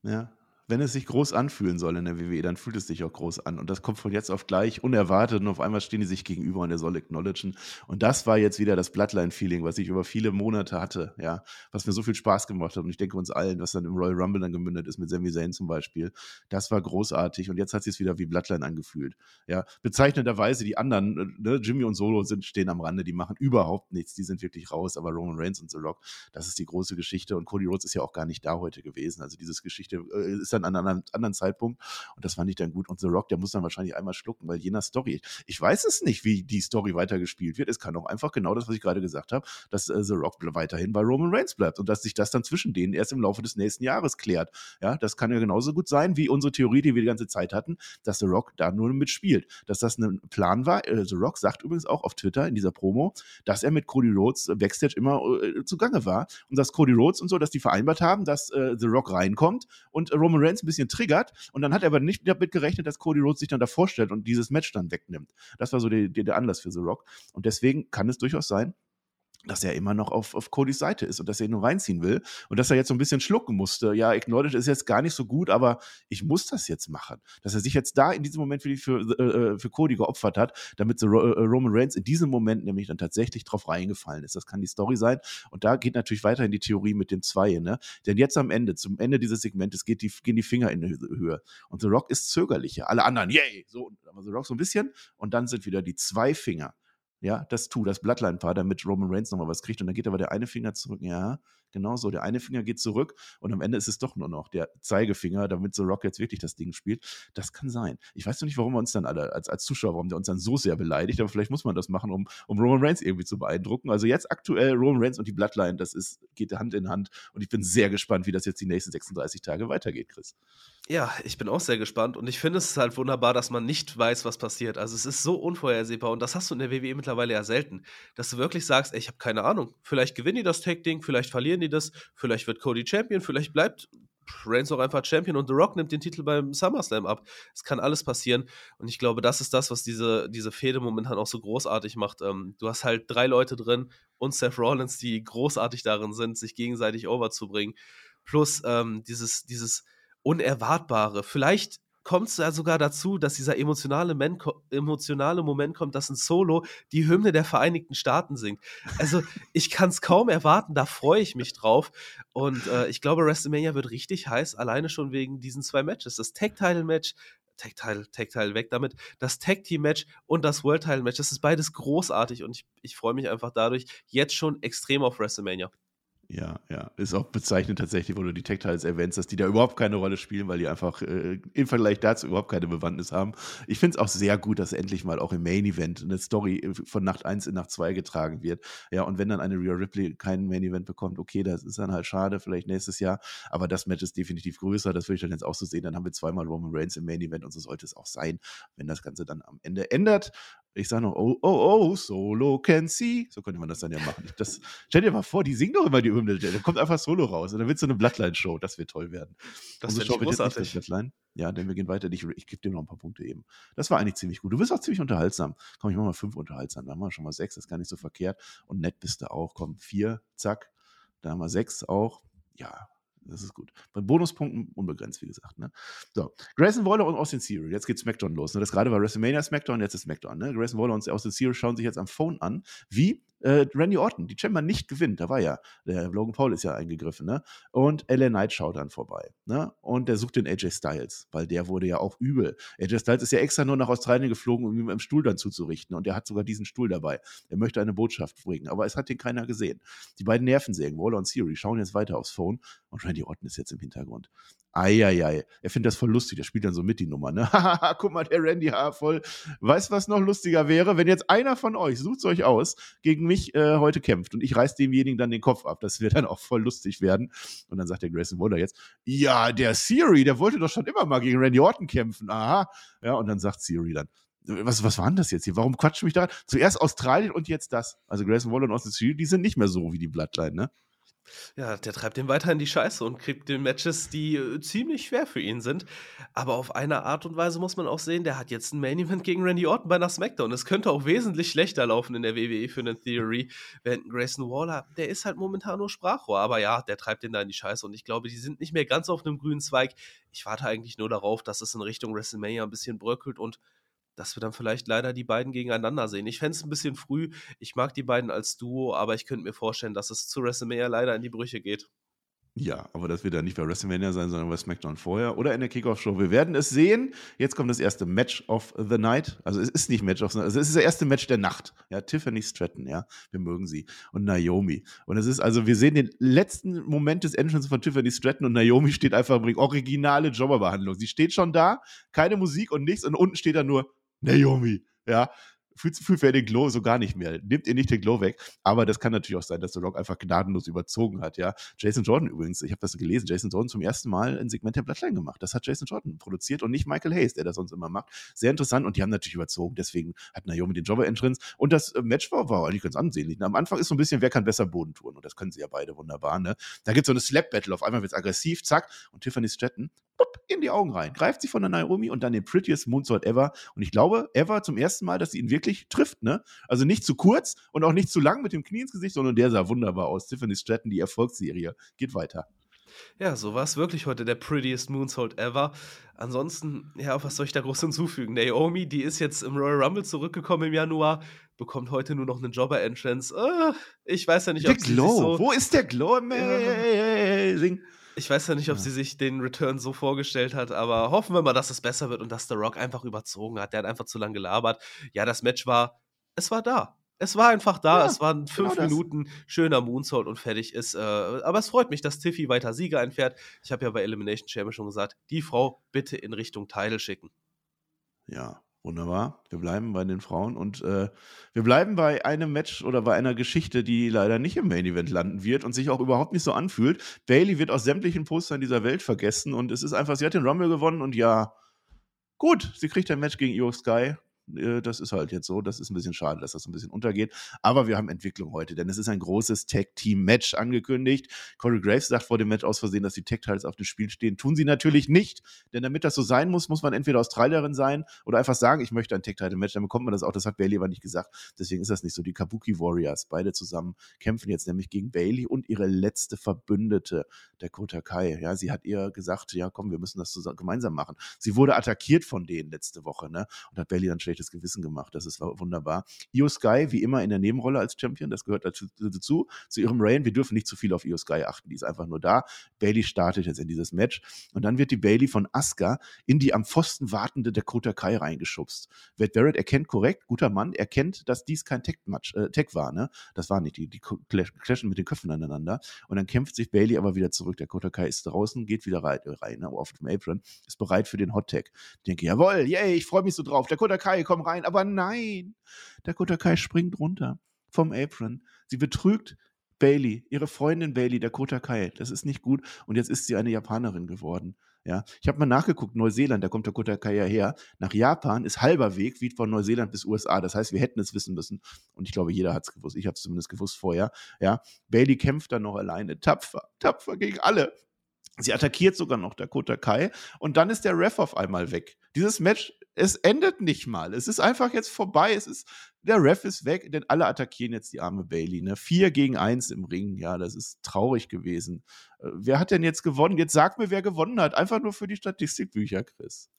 Ja, wenn es sich groß anfühlen soll in der WWE, dann fühlt es sich auch groß an. Und das kommt von jetzt auf gleich unerwartet und auf einmal stehen die sich gegenüber und er soll acknowledgen. Und das war jetzt wieder das Bloodline-Feeling, was ich über viele Monate hatte, ja, was mir so viel Spaß gemacht hat. Und ich denke uns allen, was dann im Royal Rumble dann gemündet ist mit Sami Zayn zum Beispiel, das war großartig. Und jetzt hat sich es wieder wie Bloodline angefühlt. Ja, bezeichnenderweise die anderen, ne, Jimmy und Solo sind, stehen am Rande, die machen überhaupt nichts, die sind wirklich raus. Aber Roman Reigns und The Rock, das ist die große Geschichte. Und Cody Rhodes ist ja auch gar nicht da heute gewesen. Also diese Geschichte äh, ist dann an einem anderen Zeitpunkt. Und das fand ich dann gut. Und The Rock, der muss dann wahrscheinlich einmal schlucken, weil jener Story, ich weiß es nicht, wie die Story weitergespielt wird. Es kann auch einfach genau das, was ich gerade gesagt habe, dass äh, The Rock weiterhin bei Roman Reigns bleibt und dass sich das dann zwischen denen erst im Laufe des nächsten Jahres klärt. Ja, das kann ja genauso gut sein wie unsere Theorie, die wir die ganze Zeit hatten, dass The Rock da nur mitspielt. Dass das ein Plan war. Äh, The Rock sagt übrigens auch auf Twitter in dieser Promo, dass er mit Cody Rhodes Backstage immer äh, zugange war und dass Cody Rhodes und so, dass die vereinbart haben, dass äh, The Rock reinkommt und Roman Reigns ein bisschen triggert und dann hat er aber nicht damit gerechnet, dass Cody Rhodes sich dann da vorstellt und dieses Match dann wegnimmt. Das war so die, die, der Anlass für The Rock und deswegen kann es durchaus sein, dass er immer noch auf, auf Codys Seite ist und dass er ihn nur reinziehen will und dass er jetzt so ein bisschen schlucken musste. Ja, Acknowledge ist jetzt gar nicht so gut, aber ich muss das jetzt machen. Dass er sich jetzt da in diesem Moment für, für, äh, für Cody geopfert hat, damit äh, Roman Reigns in diesem Moment nämlich dann tatsächlich drauf reingefallen ist. Das kann die Story sein. Und da geht natürlich weiterhin die Theorie mit dem Zwei, ne? Denn jetzt am Ende, zum Ende dieses Segmentes, geht die, gehen die Finger in die Höhe. Und The Rock ist zögerlicher. Alle anderen, yay! So, aber The Rock so ein bisschen. Und dann sind wieder die zwei Finger ja, das tu, das Bloodline-Paar, damit Roman Reigns nochmal was kriegt. Und dann geht aber der eine Finger zurück. Ja, genau so. Der eine Finger geht zurück und am Ende ist es doch nur noch der Zeigefinger, damit The Rock jetzt wirklich das Ding spielt. Das kann sein. Ich weiß noch nicht, warum wir uns dann alle als, als Zuschauer, warum der uns dann so sehr beleidigt, aber vielleicht muss man das machen, um, um Roman Reigns irgendwie zu beeindrucken. Also jetzt aktuell Roman Reigns und die Bloodline, das ist, geht Hand in Hand und ich bin sehr gespannt, wie das jetzt die nächsten 36 Tage weitergeht, Chris. Ja, ich bin auch sehr gespannt und ich finde es halt wunderbar, dass man nicht weiß, was passiert. Also es ist so unvorhersehbar und das hast du in der WWE mittlerweile ja selten, dass du wirklich sagst, ey, ich habe keine Ahnung, vielleicht gewinnen die das Tag-Ding, vielleicht verlieren die das, vielleicht wird Cody Champion, vielleicht bleibt Reigns auch einfach Champion und The Rock nimmt den Titel beim SummerSlam ab. Es kann alles passieren und ich glaube, das ist das, was diese, diese Fehde momentan auch so großartig macht. Ähm, du hast halt drei Leute drin und Seth Rollins, die großartig darin sind, sich gegenseitig overzubringen. Plus ähm, dieses, dieses Unerwartbare. Vielleicht kommt es ja sogar dazu, dass dieser emotionale, Men emotionale Moment kommt, dass ein Solo die Hymne der Vereinigten Staaten singt. Also ich kann es kaum erwarten, da freue ich mich drauf. Und äh, ich glaube, WrestleMania wird richtig heiß, alleine schon wegen diesen zwei Matches. Das Tag-Title-Match Tag-Title, weg damit. Das Tag-Team-Match und das World-Title-Match, das ist beides großartig und ich, ich freue mich einfach dadurch jetzt schon extrem auf WrestleMania. Ja, ja. Ist auch bezeichnend tatsächlich, wo du die Tech-Tiles erwähnst, dass die da überhaupt keine Rolle spielen, weil die einfach äh, im Vergleich dazu überhaupt keine Bewandtnis haben. Ich finde es auch sehr gut, dass endlich mal auch im Main-Event eine Story äh, von Nacht 1 in Nacht 2 getragen wird. Ja, und wenn dann eine Rhea Ripley keinen Main-Event bekommt, okay, das ist dann halt schade, vielleicht nächstes Jahr. Aber das Match ist definitiv größer. Das würde ich dann jetzt auch so sehen. Dann haben wir zweimal Roman Reigns im Main-Event und so sollte es auch sein, wenn das Ganze dann am Ende ändert. Ich sage noch, oh, oh, oh, Solo can see. So könnte man das dann ja machen. Das, stell dir mal vor, die singen doch immer die Hymne. Da kommt einfach Solo raus und dann wird so eine Bloodline-Show. Das wird toll werden. Das wird großartig. Bloodline. Ja, denn wir gehen weiter. Ich, ich gebe dir noch ein paar Punkte eben. Das war eigentlich ziemlich gut. Du bist auch ziemlich unterhaltsam. Komm, ich mach mal fünf unterhaltsam. Da haben wir schon mal sechs. Das ist gar nicht so verkehrt. Und nett bist du auch. Komm, vier, zack. Da haben wir sechs auch. Ja, das ist gut. Bei Bonuspunkten unbegrenzt, wie gesagt. Ne? So, Grayson Waller und Austin Theory. Jetzt geht SmackDown los. Ne? Das gerade war WrestleMania SmackDown, jetzt ist SmackDown. Ne? Grayson Waller und Austin Theory schauen sich jetzt am Phone an, wie äh, Randy Orton, die Chamber nicht gewinnt. Da war ja, der Logan Paul ist ja eingegriffen, ne? Und LA Knight schaut dann vorbei, ne? Und der sucht den AJ Styles, weil der wurde ja auch übel. AJ Styles ist ja extra nur nach Australien geflogen, um ihm im Stuhl dann zuzurichten. Und der hat sogar diesen Stuhl dabei. Er möchte eine Botschaft bringen, aber es hat den keiner gesehen. Die beiden Nervensägen, Waller und Theory, schauen jetzt weiter aufs Phone und Randy Orton ist jetzt im Hintergrund. Eieiei. Er findet das voll lustig. Der spielt dann so mit die Nummer, ne? (laughs) Guck mal, der Randy H. voll. Weißt was noch lustiger wäre? Wenn jetzt einer von euch, sucht euch aus, gegen mich äh, heute kämpft und ich reiß demjenigen dann den Kopf ab. Das wird dann auch voll lustig werden. Und dann sagt der Grayson Waller jetzt, ja, der Siri, der wollte doch schon immer mal gegen Randy Orton kämpfen. Aha. Ja, und dann sagt Siri dann, was, was war denn das jetzt hier? Warum quatscht mich da? Zuerst Australien und jetzt das. Also Grayson Waller und Austin Siri, die sind nicht mehr so wie die Bloodline, ne? Ja, der treibt den weiter in die Scheiße und kriegt den Matches, die äh, ziemlich schwer für ihn sind. Aber auf eine Art und Weise muss man auch sehen, der hat jetzt ein Main Event gegen Randy Orton bei einer SmackDown. Es könnte auch wesentlich schlechter laufen in der WWE für eine Theory. Während Grayson Waller, der ist halt momentan nur Sprachrohr. Aber ja, der treibt den da in die Scheiße und ich glaube, die sind nicht mehr ganz auf einem grünen Zweig. Ich warte eigentlich nur darauf, dass es in Richtung WrestleMania ein bisschen bröckelt und dass wir dann vielleicht leider die beiden gegeneinander sehen. Ich fände es ein bisschen früh. Ich mag die beiden als Duo, aber ich könnte mir vorstellen, dass es zu WrestleMania leider in die Brüche geht. Ja, aber das wird ja nicht bei WrestleMania sein, sondern bei SmackDown vorher oder in der Kickoff-Show. Wir werden es sehen. Jetzt kommt das erste Match of the Night. Also es ist nicht Match of the Night, also es ist das erste Match der Nacht. Ja, Tiffany Stratton, ja, wir mögen sie. Und Naomi. Und es ist also, wir sehen den letzten Moment des Entrance von Tiffany Stratton und Naomi steht einfach im Ring. Originale Jobberbehandlung. Sie steht schon da, keine Musik und nichts und unten steht da nur Naomi. Ja, fühlt, fühlt er den Glow so gar nicht mehr. Nimmt ihr nicht den Glow weg. Aber das kann natürlich auch sein, dass The Rock einfach gnadenlos überzogen hat, ja. Jason Jordan übrigens, ich habe das gelesen, Jason Jordan zum ersten Mal ein Segment der Bloodline gemacht. Das hat Jason Jordan produziert und nicht Michael Hayes, der das sonst immer macht. Sehr interessant und die haben natürlich überzogen. Deswegen hat Naomi den Jobber-Entrance und das äh, Match war, war eigentlich ganz ansehnlich. Am Anfang ist so ein bisschen, wer kann besser Boden tun und das können sie ja beide wunderbar, ne. Da gibt es so eine Slap-Battle, auf einmal wird es aggressiv, zack, und Tiffany Stratton in die Augen rein, greift sie von der Naomi und dann den prettiest Moonsault ever. Und ich glaube, ever zum ersten Mal, dass sie ihn wirklich trifft, ne? Also nicht zu kurz und auch nicht zu lang mit dem Knie ins Gesicht, sondern der sah wunderbar aus. Tiffany Stratton, die Erfolgsserie, geht weiter. Ja, so war es wirklich heute der prettiest Moonsault ever. Ansonsten, ja, was soll ich da groß hinzufügen? Naomi, die ist jetzt im Royal Rumble zurückgekommen im Januar, bekommt heute nur noch einen Jobber-Entrance. Uh, ich weiß ja nicht, der ob Glow. sie so... Wo ist der Glow? Amazing. Ich weiß ja nicht, ob ja. sie sich den Return so vorgestellt hat, aber hoffen wir mal, dass es besser wird und dass The Rock einfach überzogen hat. Der hat einfach zu lange gelabert. Ja, das Match war, es war da. Es war einfach da. Ja, es waren fünf genau Minuten schöner Moonsault und fertig ist. Äh, aber es freut mich, dass Tiffy weiter Sieger einfährt. Ich habe ja bei Elimination Chamber schon gesagt, die Frau bitte in Richtung Title schicken. Ja, Wunderbar. Wir bleiben bei den Frauen und äh, wir bleiben bei einem Match oder bei einer Geschichte, die leider nicht im Main Event landen wird und sich auch überhaupt nicht so anfühlt. Bailey wird aus sämtlichen Postern dieser Welt vergessen und es ist einfach, sie hat den Rumble gewonnen und ja, gut, sie kriegt ein Match gegen Io Sky. Äh, das ist halt jetzt so. Das ist ein bisschen schade, dass das ein bisschen untergeht. Aber wir haben Entwicklung heute, denn es ist ein großes Tag-Team-Match angekündigt. Corey Graves sagt vor dem Match aus Versehen, dass die Tag-Teils auf dem Spiel stehen. Tun sie natürlich nicht, denn damit das so sein muss, muss man entweder Australierin sein oder einfach sagen, ich möchte ein Tag-Title-Match. Dann bekommt man das auch. Das hat Bailey aber nicht gesagt. Deswegen ist das nicht so. Die Kabuki Warriors, beide zusammen, kämpfen jetzt nämlich gegen Bailey und ihre letzte Verbündete, der Kota Kai. Ja, sie hat ihr gesagt, ja, komm, wir müssen das zusammen, gemeinsam machen. Sie wurde attackiert von denen letzte Woche, ne? Und hat Bailey dann schlecht schlechtes Gewissen gemacht. Das ist wunderbar. Io Sky, wie immer in der Nebenrolle als Champion, das gehört dazu, dazu zu ihrem Reign. Wir dürfen nicht zu viel auf Io Sky achten, die ist einfach nur da. Bailey startet jetzt in dieses Match und dann wird die Bailey von Asuka in die am Pfosten wartende Dakota Kai reingeschubst. Wade Barrett erkennt korrekt, guter Mann, erkennt, dass dies kein Tech-Match, äh, Tech war, ne? Das war nicht, die, die clashen mit den Köpfen aneinander und dann kämpft sich Bailey aber wieder zurück. Dakota Kai ist draußen, geht wieder rein, rein ne, auf dem Apron, ist bereit für den Hot Tag. Ich denke, jawohl, yay, ich freue mich so drauf. Dakota Kai, komm rein, aber nein, Dakota Kai springt runter vom Apron. Sie betrügt Bailey, ihre Freundin Bailey, Dakota Kai. Das ist nicht gut. Und jetzt ist sie eine Japanerin geworden. Ja, ich habe mal nachgeguckt, Neuseeland, da kommt Dakota Kai ja her. Nach Japan ist halber Weg wie von Neuseeland bis USA. Das heißt, wir hätten es wissen müssen. Und ich glaube, jeder hat es gewusst. Ich habe es zumindest gewusst vorher. Ja, Bailey kämpft dann noch alleine. Tapfer, tapfer gegen alle. Sie attackiert sogar noch Dakota Kai und dann ist der Ref auf einmal weg. Dieses Match, es endet nicht mal. Es ist einfach jetzt vorbei. Es ist, der Ref ist weg, denn alle attackieren jetzt die arme Bailey. Ne? Vier gegen eins im Ring. Ja, das ist traurig gewesen. Äh, wer hat denn jetzt gewonnen? Jetzt sag mir, wer gewonnen hat. Einfach nur für die Statistikbücher, Chris.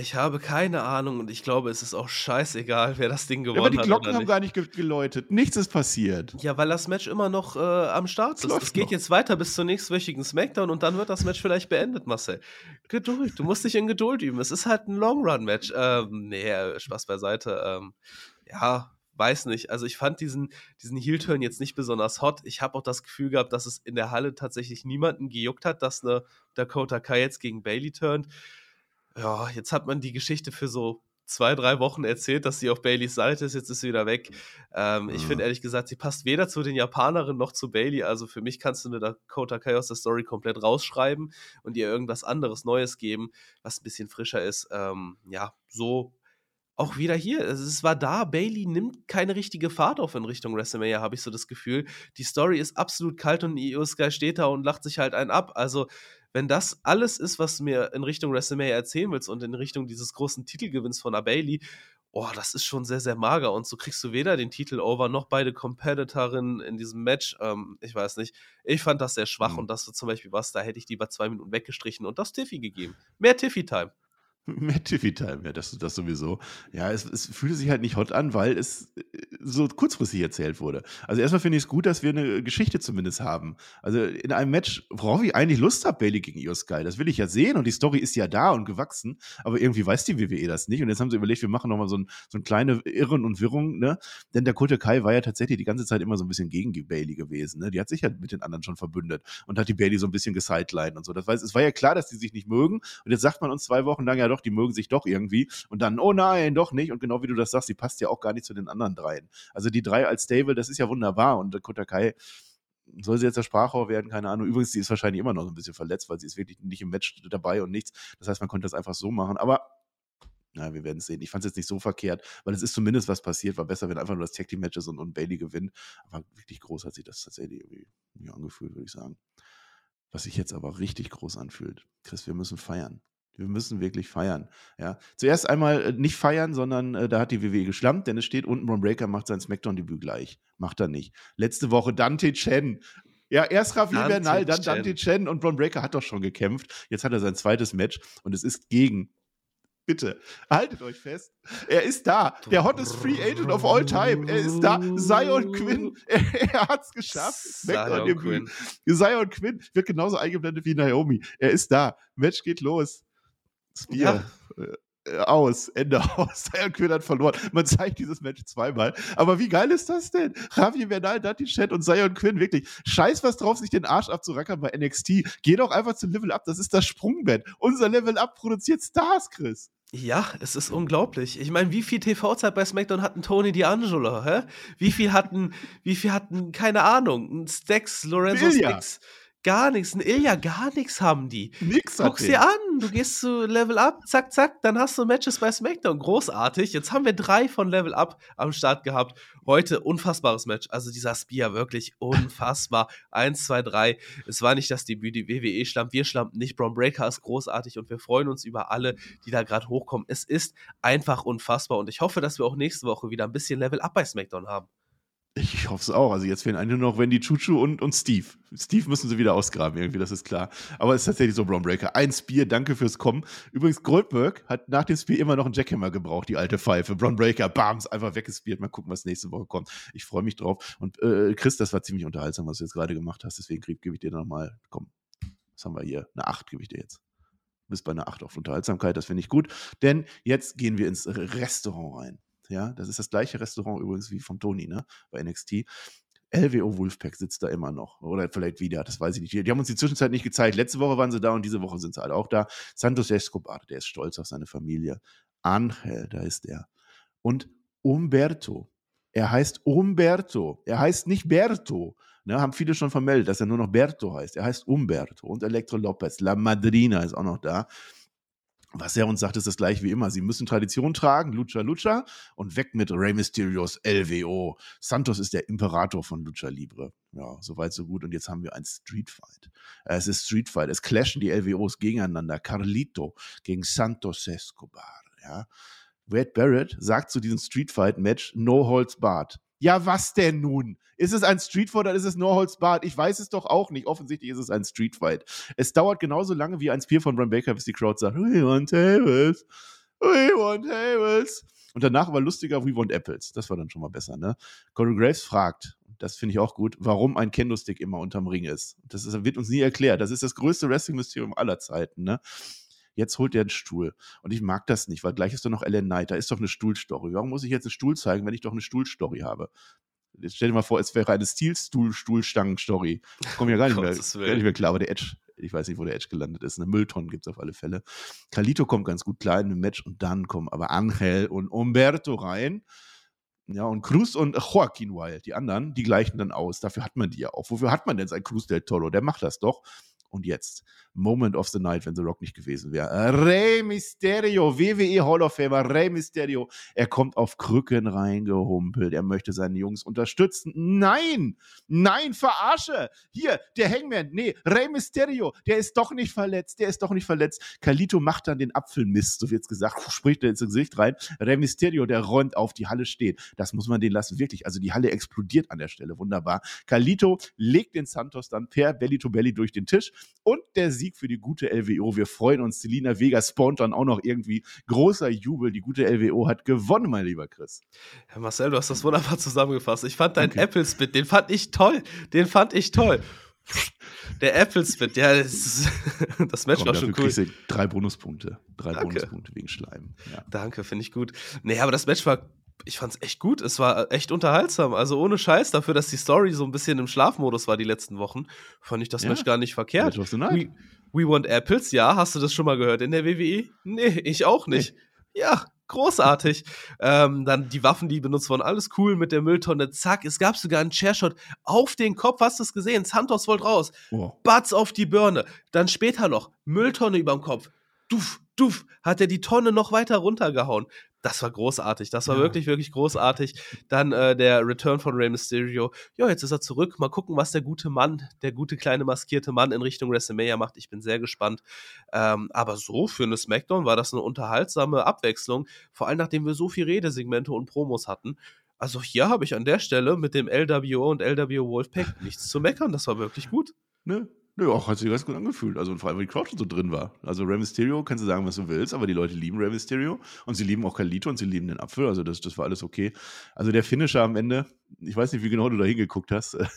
Ich habe keine Ahnung und ich glaube, es ist auch scheißegal, wer das Ding gewonnen hat. Ja, aber die Glocken haben gar nicht geläutet. Nichts ist passiert. Ja, weil das Match immer noch äh, am Start ist. Es geht noch. jetzt weiter bis zur nächstwöchigen Smackdown und dann wird das Match vielleicht beendet, Marcel. Geduld. Du musst dich in Geduld üben. Es ist halt ein Long-Run-Match. Ähm, nee, Spaß beiseite. Ähm, ja, weiß nicht. Also ich fand diesen, diesen Heel-Turn jetzt nicht besonders hot. Ich habe auch das Gefühl gehabt, dass es in der Halle tatsächlich niemanden gejuckt hat, dass eine Dakota Kai jetzt gegen Bailey turnt ja, jetzt hat man die Geschichte für so zwei, drei Wochen erzählt, dass sie auf Baileys Seite ist, jetzt ist sie wieder weg. Ähm, mhm. Ich finde ehrlich gesagt, sie passt weder zu den Japanerinnen noch zu Bailey. Also für mich kannst du eine Dakota aus der Story komplett rausschreiben und ihr irgendwas anderes Neues geben, was ein bisschen frischer ist. Ähm, ja, so auch wieder hier, also es war da, Bailey nimmt keine richtige Fahrt auf in Richtung WrestleMania, habe ich so das Gefühl. Die Story ist absolut kalt und Io Sky steht da und lacht sich halt einen ab. Also wenn das alles ist, was du mir in Richtung WrestleMania erzählen willst und in Richtung dieses großen Titelgewinns von Bailey, oh, das ist schon sehr, sehr mager. Und so kriegst du weder den Titel over noch beide Competitorinnen in diesem Match. Ähm, ich weiß nicht. Ich fand das sehr schwach mhm. und das war zum Beispiel was, da hätte ich lieber zwei Minuten weggestrichen und das Tiffy gegeben. Mehr Tiffy-Time. Mehr TV-Time, ja, das, das sowieso. Ja, es, es fühlte sich halt nicht hot an, weil es äh, so kurzfristig erzählt wurde. Also erstmal finde ich es gut, dass wir eine Geschichte zumindest haben. Also in einem Match, worauf ich eigentlich Lust habe, Bailey gegen Io Sky, das will ich ja sehen und die Story ist ja da und gewachsen, aber irgendwie weiß die WWE das nicht und jetzt haben sie überlegt, wir machen nochmal so, ein, so eine kleine Irren und Wirrung, ne? Denn der Kota Kai war ja tatsächlich die ganze Zeit immer so ein bisschen gegen Bailey gewesen, ne? Die hat sich ja mit den anderen schon verbündet und hat die Bailey so ein bisschen gesidelined und so. Das heißt, es war ja klar, dass die sich nicht mögen und jetzt sagt man uns zwei Wochen lang ja doch, die mögen sich doch irgendwie. Und dann, oh nein, doch nicht. Und genau wie du das sagst, die passt ja auch gar nicht zu den anderen dreien. Also die drei als Stable, das ist ja wunderbar. Und äh, Kotakai soll sie jetzt der Sprachrohr werden? Keine Ahnung. Übrigens, die ist wahrscheinlich immer noch so ein bisschen verletzt, weil sie ist wirklich nicht im Match dabei und nichts. Das heißt, man konnte das einfach so machen. Aber na, wir werden es sehen. Ich fand es jetzt nicht so verkehrt, weil es ist zumindest was passiert. War besser, wenn einfach nur das Tag Team Match ist und, und Bailey gewinnt. Aber wirklich groß hat sich das tatsächlich irgendwie angefühlt, würde ich sagen. Was sich jetzt aber richtig groß anfühlt. Chris, wir müssen feiern. Wir müssen wirklich feiern. Ja. Zuerst einmal äh, nicht feiern, sondern äh, da hat die WWE geschlampt, denn es steht unten, Ron Breaker macht sein Smackdown-Debüt gleich. Macht er nicht. Letzte Woche Dante Chen. Ja, erst Rafael Bernal, dann Dante Chen und Ron Breaker hat doch schon gekämpft. Jetzt hat er sein zweites Match und es ist gegen Bitte, haltet euch fest. Er ist da. Der hottest Free Agent of all time. Er ist da. Zion Quinn. (laughs) Er, er hat es geschafft. Zion Quinn. Zion Quinn wird genauso eingeblendet wie Naomi. Er ist da. Match geht los. Spear. Ja. Äh, aus, Ende (laughs) aus. Zion Quinn hat verloren. Man zeigt dieses Match zweimal. Aber wie geil ist das denn? Javier Bernal, Dati Chat und Zion Quinn, wirklich. Scheiß was drauf, sich den Arsch abzurackern bei NXT. Geh doch einfach zu Level Up. Das ist das Sprungbett. Unser Level Up produziert Stars, Chris. Ja, es ist unglaublich. Ich meine, wie viel TV-Zeit bei SmackDown hatten Tony D'Angelo, hä? Wie viel hatten, wie viel hatten, keine Ahnung, ein Stacks, Lorenzo Stacks, Gar nichts. Ein Ilya, gar nichts haben die. Nix Guck sie an. Du gehst zu Level Up, zack, zack, dann hast du Matches bei SmackDown. Großartig. Jetzt haben wir drei von Level Up am Start gehabt. Heute unfassbares Match. Also dieser Spear wirklich unfassbar. (laughs) Eins, zwei, drei. Es war nicht das Debüt, die WWE schlampt. Wir schlampen nicht. Braun Breaker ist großartig und wir freuen uns über alle, die da gerade hochkommen. Es ist einfach unfassbar und ich hoffe, dass wir auch nächste Woche wieder ein bisschen Level Up bei SmackDown haben. Ich hoffe es auch. Also jetzt fehlen eigentlich nur noch Wendy Chuchu und, und Steve. Steve müssen sie wieder ausgraben irgendwie, das ist klar. Aber es ist tatsächlich so Brown. Ein Spear, danke fürs Kommen. Übrigens, Goldberg hat nach dem Spear immer noch einen Jackhammer gebraucht, die alte Pfeife. Brown Breaker, bams, einfach weggespiert. Mal gucken, was nächste Woche kommt. Ich freue mich drauf. Und äh, Chris, das war ziemlich unterhaltsam, was du jetzt gerade gemacht hast. Deswegen gebe ich dir nochmal, komm, was haben wir hier? Eine 8 gebe ich dir jetzt. Bist bei einer 8 auf Unterhaltsamkeit, das finde ich gut. Denn jetzt gehen wir ins Restaurant rein. Ja, das ist das gleiche Restaurant übrigens wie von Tony, ne, bei NXT. LWO Wolfpack sitzt da immer noch. Oder vielleicht wieder, das weiß ich nicht. Die haben uns die Zwischenzeit nicht gezeigt. Letzte Woche waren sie da und diese Woche sind sie halt auch da. Santos Escobar, der ist stolz auf seine Familie. Angel, da ist er. Und Umberto. Er heißt Umberto. Er heißt nicht Berto. Ne, haben viele schon vermeldet, dass er nur noch Berto heißt. Er heißt Umberto. Und Electro Lopez. La Madrina ist auch noch da. Was er uns sagt, ist das gleiche wie immer. Sie müssen Tradition tragen, Lucha Lucha und weg mit Rey Mysterios LWO. Santos ist der Imperator von Lucha Libre. Ja, soweit so gut. Und jetzt haben wir ein Street Fight. Es ist Street Fight. Es clashen die LWOs gegeneinander. Carlito gegen Santos Escobar. Ja. Wade Barrett sagt zu diesem Street Fight Match No Holds Barred. Ja, was denn nun? Ist es ein Streetfight oder ist es nur Holzbad? Ich weiß es doch auch nicht. Offensichtlich ist es ein Streetfight. Es dauert genauso lange wie ein Spear von Bram Baker, bis die Crowd sagt, we want tables, we want tables. Und danach war lustiger, we want apples. Das war dann schon mal besser, ne? Corey Graves fragt, das finde ich auch gut, warum ein Kendo-Stick immer unterm Ring ist. Das ist, wird uns nie erklärt. Das ist das größte Wrestling-Mysterium aller Zeiten, ne? Jetzt holt er einen Stuhl. Und ich mag das nicht, weil gleich ist doch noch Ellen Knight. Da ist doch eine Stuhlstory. Warum muss ich jetzt einen Stuhl zeigen, wenn ich doch eine Stuhlstory habe? Jetzt stell dir mal vor, es wäre eine Stilstuhl-Stuhlstangen-Story. Komme ja gar nicht, (laughs) mehr, gar nicht mehr klar, aber der Edge, ich weiß nicht, wo der Edge gelandet ist. Eine Mülltonne gibt es auf alle Fälle. Calito kommt ganz gut klar in dem Match und dann kommen aber Angel und Umberto rein. Ja, und Cruz und Joaquin Wild, die anderen, die gleichen dann aus. Dafür hat man die ja auch. Wofür hat man denn sein Cruz del Toro? Der macht das doch. Und jetzt, Moment of the Night, wenn The Rock nicht gewesen wäre. Rey Mysterio, WWE Hall of Famer, Rey Mysterio. Er kommt auf Krücken reingehumpelt. Er möchte seine Jungs unterstützen. Nein, nein, verarsche. Hier, der Hangman. Nee, Rey Mysterio, der ist doch nicht verletzt. Der ist doch nicht verletzt. Kalito macht dann den Apfelmist, so wird's gesagt. Spricht er ins Gesicht rein. Rey Mysterio, der räumt auf, die Halle steht. Das muss man den lassen. Wirklich. Also die Halle explodiert an der Stelle. Wunderbar. Kalito legt den Santos dann per Belly to Belly durch den Tisch und der Sieg für die gute LWO. Wir freuen uns. Selina Vega spawnt dann auch noch irgendwie. Großer Jubel. Die gute LWO hat gewonnen, mein lieber Chris. Herr Marcel, du hast das wunderbar zusammengefasst. Ich fand deinen okay. Apple-Spit, den fand ich toll. Den fand ich toll. Der Apple Spit, ja, das, (laughs) das Match Komm, war schon cool. drei Bonuspunkte. Drei Danke. Bonuspunkte wegen Schleim. Ja. Danke, finde ich gut. Nee, aber das Match war, ich fand es echt gut. Es war echt unterhaltsam. Also ohne Scheiß dafür, dass die Story so ein bisschen im Schlafmodus war die letzten Wochen, fand ich das ja. Match gar nicht verkehrt. We, we Want Apples, ja, hast du das schon mal gehört in der WWE? Nee, ich auch nicht. Nee. Ja, großartig. Ähm, dann die Waffen, die benutzt wurden, alles cool mit der Mülltonne. Zack, es gab sogar einen Chairshot auf den Kopf. Hast du es gesehen? Santos wollte raus. Oh. Batz auf die Birne. Dann später noch Mülltonne überm Kopf. Duff, duff, hat er die Tonne noch weiter runtergehauen das war großartig. Das war ja. wirklich, wirklich großartig. Dann äh, der Return von Rey Mysterio. Ja, jetzt ist er zurück. Mal gucken, was der gute Mann, der gute kleine maskierte Mann in Richtung WrestleMania macht. Ich bin sehr gespannt. Ähm, aber so für eine SmackDown war das eine unterhaltsame Abwechslung. Vor allem, nachdem wir so viel Redesegmente und Promos hatten. Also hier habe ich an der Stelle mit dem LWO und LWO Wolfpack nichts zu meckern. Das war wirklich gut. Ne, Nö, auch hat sich ganz gut angefühlt. Also vor allem, weil die Crowd schon so drin war. Also Rey Mysterio, kannst du sagen, was du willst, aber die Leute lieben Rey Mysterio und sie lieben auch Kalito und sie lieben den Apfel. Also das, das war alles okay. Also der Finisher am Ende, ich weiß nicht, wie genau du da hingeguckt hast. (laughs)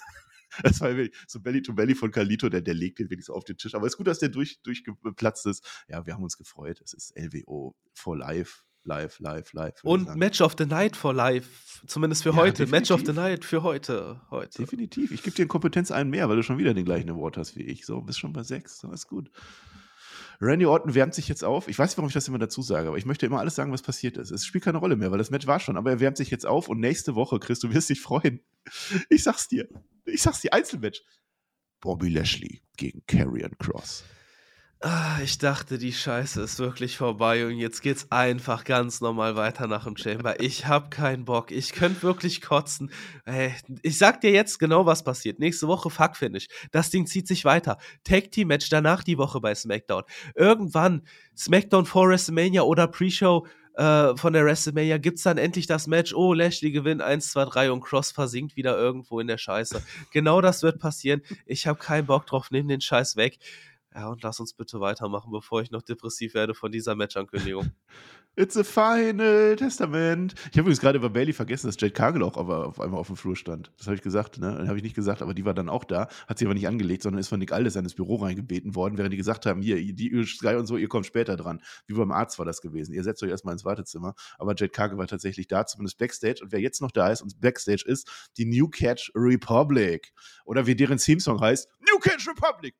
Das war so Belly to Belly von Kalito, der, der legt den wenigstens auf den Tisch. Aber es ist gut, dass der durch, durchgeplatzt ist. Ja, wir haben uns gefreut. Es ist LWO for Life live, live, live. Und Match of the Night for live, zumindest für ja, heute. Definitiv. Match of the Night für heute. heute. Definitiv. Ich gebe dir in Kompetenz einen mehr, weil du schon wieder den gleichen Award hast wie ich. So, bist schon bei sechs. So, ist gut. Randy Orton wärmt sich jetzt auf. Ich weiß nicht, warum ich das immer dazu sage, aber ich möchte immer alles sagen, was passiert ist. Es spielt keine Rolle mehr, weil das Match war schon. Aber er wärmt sich jetzt auf und nächste Woche, Chris, du wirst dich freuen. Ich sag's dir. Ich sag's dir, Einzelmatch. Bobby Lashley gegen Karrion Cross. Ah, ich dachte, die Scheiße ist wirklich vorbei und jetzt geht's einfach ganz normal weiter nach dem Chamber. Ich hab keinen Bock. Ich könnte wirklich kotzen. Ich sag dir jetzt genau, was passiert. Nächste Woche Fuck Finish. Das Ding zieht sich weiter. Tag Team Match danach die Woche bei SmackDown. Irgendwann SmackDown vor WrestleMania oder Pre-Show äh, von der WrestleMania gibt's dann endlich das Match. Oh, Lashley gewinnt 1, 2, 3 und Cross versinkt wieder irgendwo in der Scheiße. Genau das wird passieren. Ich habe keinen Bock drauf. Nimm den Scheiß weg. Ja, und lass uns bitte weitermachen, bevor ich noch depressiv werde von dieser Matchankündigung. (laughs) It's a final Testament. Ich habe übrigens gerade über Bailey vergessen, dass Jade Cargill auch auf einmal auf dem Flur stand. Das habe ich gesagt, ne? Habe ich nicht gesagt, aber die war dann auch da. Hat sie aber nicht angelegt, sondern ist von Nick Aldis in das Büro reingebeten worden, während die gesagt haben: Hier, die Sky und so, ihr kommt später dran. Wie beim Arzt war das gewesen. Ihr setzt euch erstmal ins Wartezimmer. Aber Jade Cargill war tatsächlich da, zumindest Backstage. Und wer jetzt noch da ist und Backstage ist, die New Catch Republic. Oder wie deren Theme-Song heißt: New Catch Republic.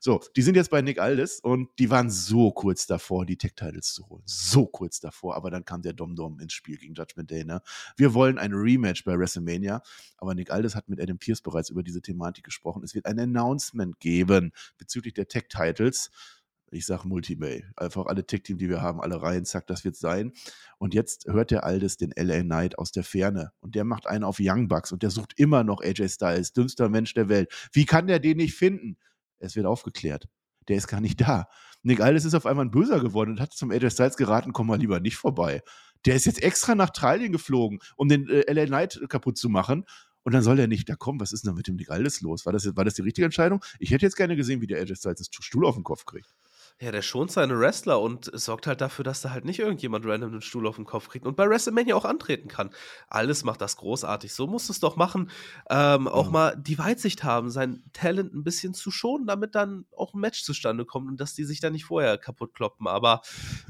So, die sind jetzt bei Nick Aldis und die waren so kurz davor, die Tech-Titles zu holen. So kurz davor, aber dann kam der Dom-Dom ins Spiel gegen Judgment Day. Ne? Wir wollen ein Rematch bei WrestleMania, aber Nick Aldis hat mit Adam Pierce bereits über diese Thematik gesprochen. Es wird ein Announcement geben bezüglich der Tech-Titles ich sage Multimay. Einfach alle Tech-Team, die wir haben, alle rein, zack, das wird sein. Und jetzt hört der Aldes den LA Knight aus der Ferne und der macht einen auf Young Bucks und der sucht immer noch AJ Styles, dümmster Mensch der Welt. Wie kann der den nicht finden? Es wird aufgeklärt. Der ist gar nicht da. Nick Aldis ist auf einmal ein Böser geworden und hat zum AJ Styles geraten, komm mal lieber nicht vorbei. Der ist jetzt extra nach Australien geflogen, um den äh, LA Knight kaputt zu machen. Und dann soll der nicht da kommen. Was ist denn mit dem Nick Aldis los? War das, war das die richtige Entscheidung? Ich hätte jetzt gerne gesehen, wie der AJ Styles den Stuhl auf den Kopf kriegt. Ja, der schont seine Wrestler und sorgt halt dafür, dass da halt nicht irgendjemand random einen Stuhl auf den Kopf kriegt und bei WrestleMania auch antreten kann. Alles macht das großartig. So muss es doch machen. Ähm, auch ja. mal die Weitsicht haben, sein Talent ein bisschen zu schonen, damit dann auch ein Match zustande kommt und dass die sich dann nicht vorher kaputt kloppen. Aber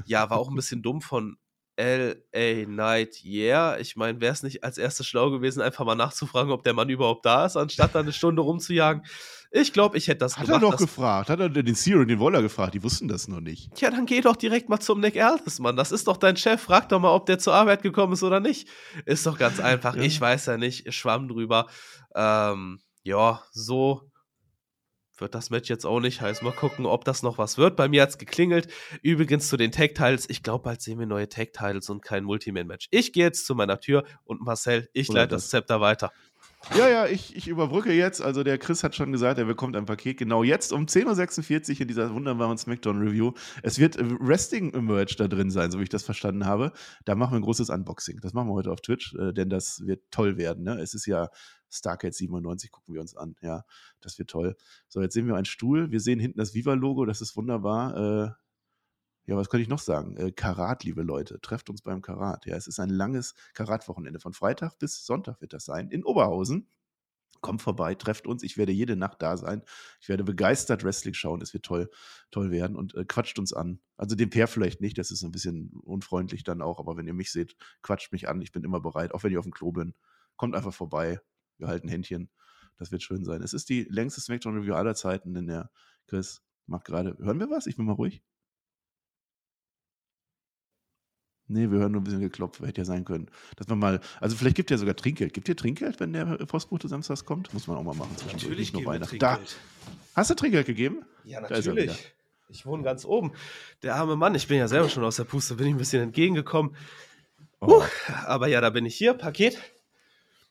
ja, war auch ein bisschen dumm von LA Knight, yeah. Ich meine, wäre es nicht als erstes schlau gewesen, einfach mal nachzufragen, ob der Mann überhaupt da ist, anstatt dann eine Stunde rumzujagen. Ich glaube, ich hätte das hat gemacht. Hat er doch gefragt. Hat er den Cyril und den Waller gefragt. Die wussten das noch nicht. Tja, dann geh doch direkt mal zum Nick Aldis, Mann. Das ist doch dein Chef. Frag doch mal, ob der zur Arbeit gekommen ist oder nicht. Ist doch ganz einfach. Ja. Ich weiß ja nicht. Schwamm drüber. Ähm, ja, so wird das Match jetzt auch nicht heiß. Mal gucken, ob das noch was wird. Bei mir hat es geklingelt. Übrigens zu den Tag-Titles. Ich glaube, bald sehen wir neue Tag-Titles und kein Multiman-Match. Ich gehe jetzt zu meiner Tür und Marcel, ich leite das Zepter weiter. Ja, ja, ich, ich überbrücke jetzt. Also der Chris hat schon gesagt, er bekommt ein Paket genau jetzt um 10.46 Uhr in dieser wunderbaren Smackdown-Review. Es wird Wrestling-Merch da drin sein, so wie ich das verstanden habe. Da machen wir ein großes Unboxing. Das machen wir heute auf Twitch, äh, denn das wird toll werden. Ne? Es ist ja Starcade 97 gucken wir uns an. Ja, das wird toll. So, jetzt sehen wir einen Stuhl. Wir sehen hinten das Viva-Logo. Das ist wunderbar. Äh, ja, was könnte ich noch sagen? Äh, Karat, liebe Leute, trefft uns beim Karat. Ja, es ist ein langes Karat-Wochenende. Von Freitag bis Sonntag wird das sein in Oberhausen. Kommt vorbei, trefft uns. Ich werde jede Nacht da sein. Ich werde begeistert Wrestling schauen. Es wird toll, toll werden und äh, quatscht uns an. Also den Pair vielleicht nicht, das ist ein bisschen unfreundlich dann auch, aber wenn ihr mich seht, quatscht mich an. Ich bin immer bereit, auch wenn ich auf dem Klo bin. Kommt einfach vorbei. Wir halten Händchen. Das wird schön sein. Es ist die längste Smackdown Review aller Zeiten, denn der Chris macht gerade. Hören wir was? Ich bin mal ruhig. Nee, wir hören nur ein bisschen geklopft, hätte ja sein können. Dass man mal, also vielleicht gibt ja sogar Trinkgeld. Gibt ihr Trinkgeld, wenn der Postbote samstags kommt? Muss man auch mal machen. Natürlich nicht nur Weihnachten. Da. Hast du Trinkgeld gegeben? Ja, natürlich. Ich wohne ganz oben. Der arme Mann, ich bin ja selber schon aus der Puste, bin ich ein bisschen entgegengekommen. Oh. aber ja, da bin ich hier. Paket.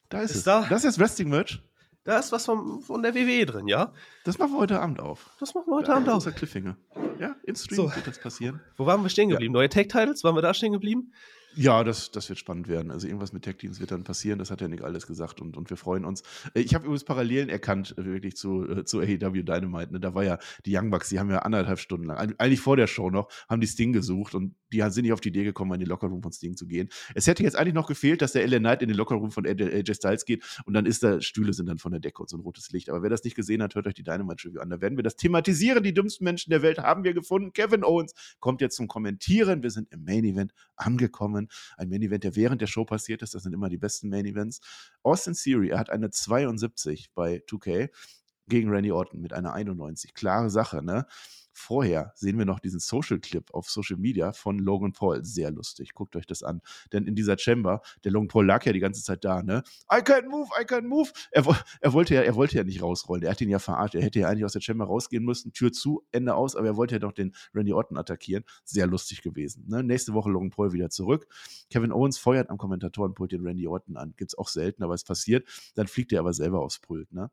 Da ist, ist es. Da. Das ist Wrestling-Merch. Da ist was vom, von der WWE drin, ja? Das machen wir heute Abend auf. Das machen wir heute ja, Abend auf. Das ist der Cliffhanger. Ja, in Stream so. wird das passieren. Wo waren wir stehen geblieben? Ja. Neue Tag-Titles? Waren wir da stehen geblieben? Ja, das, das wird spannend werden. Also irgendwas mit Tech-Teams wird dann passieren. Das hat ja nicht alles gesagt und, und wir freuen uns. Äh, ich habe übrigens Parallelen erkannt, äh, wirklich zu, äh, zu AEW Dynamite. Ne? Da war ja die Young Bucks, die haben ja anderthalb Stunden lang, eigentlich vor der Show noch, haben die Sting gesucht und die sind nicht auf die Idee gekommen, in den Lockerroom von Sting zu gehen. Es hätte jetzt eigentlich noch gefehlt, dass der LA Knight in den Lockerroom von AJ Styles geht und dann ist da, Stühle sind dann von der Decke und so ein rotes Licht. Aber wer das nicht gesehen hat, hört euch die Dynamite-Review an. Da werden wir das thematisieren. Die dümmsten Menschen der Welt haben wir gefunden. Kevin Owens kommt jetzt zum Kommentieren. Wir sind im Main Event angekommen. Ein Main Event, der während der Show passiert ist. Das sind immer die besten Main Events. Austin Theory, er hat eine 72 bei 2K gegen Randy Orton mit einer 91. Klare Sache, ne? Vorher sehen wir noch diesen Social-Clip auf Social Media von Logan Paul. Sehr lustig. Guckt euch das an. Denn in dieser Chamber, der Logan Paul lag ja die ganze Zeit da, ne? I can't move, I can't move. Er, er, wollte, ja, er wollte ja nicht rausrollen. Er hat ihn ja verarscht. Er hätte ja eigentlich aus der Chamber rausgehen müssen. Tür zu, Ende aus. Aber er wollte ja doch den Randy Orton attackieren. Sehr lustig gewesen. Ne? Nächste Woche Logan Paul wieder zurück. Kevin Owens feuert am Kommentatorenpult den Randy Orton an. Gibt's auch selten, aber es passiert. Dann fliegt er aber selber aufs Pult, ne?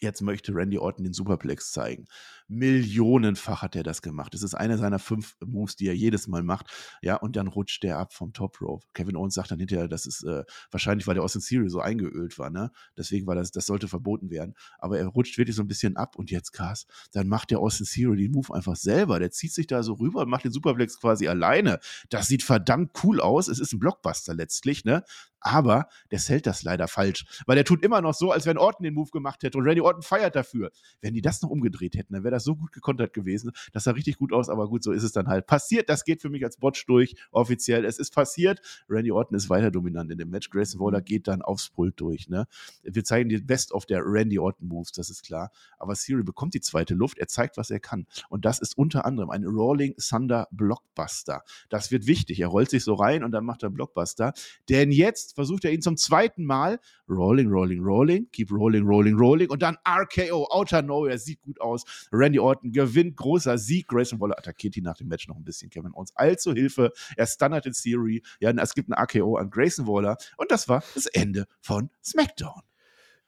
Jetzt möchte Randy Orton den Superplex zeigen. Millionenfach hat er das gemacht. Das ist einer seiner fünf Moves, die er jedes Mal macht. Ja, und dann rutscht der ab vom Top Rope. Kevin Owens sagt dann hinterher, das ist äh, wahrscheinlich, weil der Austin Theory so eingeölt war, ne? Deswegen war das, das sollte verboten werden. Aber er rutscht wirklich so ein bisschen ab und jetzt krass. Dann macht der Austin Theory den Move einfach selber. Der zieht sich da so rüber und macht den Superplex quasi alleine. Das sieht verdammt cool aus. Es ist ein Blockbuster letztlich, ne? Aber der zählt das leider falsch, weil er tut immer noch so, als wenn Orton den Move gemacht hätte und Randy Orton feiert dafür. Wenn die das noch umgedreht hätten, dann wäre das so gut gekontert gewesen. Das sah richtig gut aus, aber gut, so ist es dann halt. Passiert, das geht für mich als Botch durch, offiziell. Es ist passiert. Randy Orton ist weiter dominant in dem Match. Grayson Waller geht dann aufs Pult durch. Ne? Wir zeigen die Best of der Randy Orton Moves, das ist klar. Aber Siri bekommt die zweite Luft. Er zeigt, was er kann. Und das ist unter anderem ein Rolling Thunder Blockbuster. Das wird wichtig. Er rollt sich so rein und dann macht er Blockbuster. Denn jetzt Jetzt versucht er ihn zum zweiten Mal. Rolling, rolling, rolling. Keep rolling, rolling, rolling. Und dann RKO, Outer Nowhere. Sieht gut aus. Randy Orton gewinnt. Großer Sieg. Grayson Waller attackiert ihn nach dem Match noch ein bisschen. Kevin Owens allzu Hilfe. Er stunnert in Theory. Ja, es gibt ein RKO an Grayson Waller. Und das war das Ende von SmackDown.